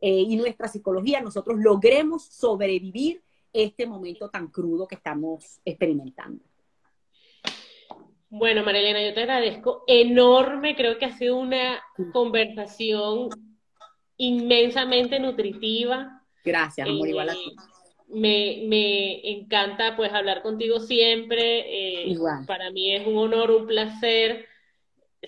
eh, y nuestra psicología nosotros logremos sobrevivir este momento tan crudo que estamos experimentando. Bueno, Marilena, yo te agradezco enorme. Creo que ha sido una conversación inmensamente nutritiva. Gracias, amor, igual a ti. Me, me, encanta pues hablar contigo siempre. Eh, para mí es un honor, un placer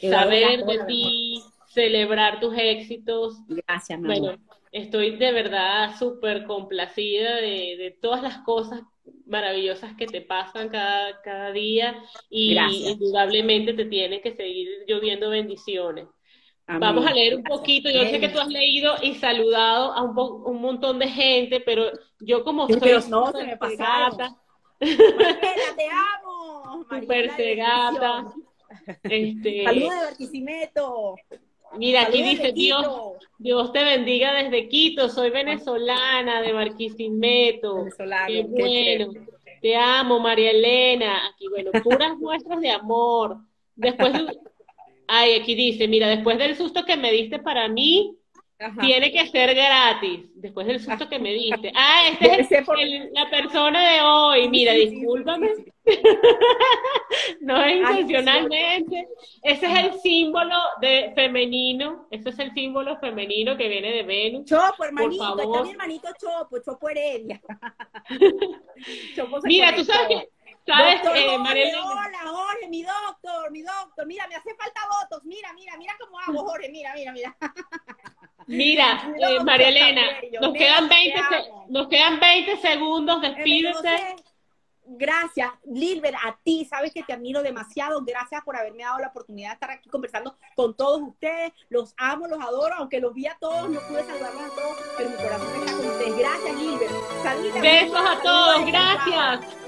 saber de ti, celebrar tus éxitos. Gracias, mamá. Bueno, estoy de verdad súper complacida de, de todas las cosas maravillosas que te pasan cada, cada día y indudablemente te tienen que seguir lloviendo bendiciones. Vamos a leer un poquito, yo sé que tú has leído y saludado a un, un montón de gente, pero yo como soy no, se me pasata, te amo. Super cegata. Este, Saludos de Barquisimeto. Mira, aquí dice Dios, Dios te bendiga desde Quito, soy venezolana de Barquisimeto. Venezolano, qué bueno. Te amo, María Elena. Aquí, bueno, puras muestras de amor. Después Ay, aquí dice, mira, después del susto que me diste para mí, tiene que ser gratis. Después del susto que me diste. Ah, este es la persona de hoy. Mira, discúlpame. no es intencionalmente. Ese es el símbolo de femenino. Ese es el símbolo femenino que viene de Venus. Chopo, hermanito. Está mi hermanito Chopo, Chopo Heredia. Mira, tú sabes que. ¿Sabes, eh, Hola, Jorge, mi doctor, mi doctor. Mira, me hace falta votos. Mira, mira, mira cómo hago, Jorge. Mira, mira, mira. Mira, eh, María Elena, nos quedan, 20 nos quedan 20 segundos, despídete. Gracias, Lilber, a ti, sabes que te admiro demasiado. Gracias por haberme dado la oportunidad de estar aquí conversando con todos ustedes. Los amo, los adoro, aunque los vi a todos, no pude saludarlos a todos, pero mi corazón está con ustedes. Gracias, Lilber. Besos a todos, gracias.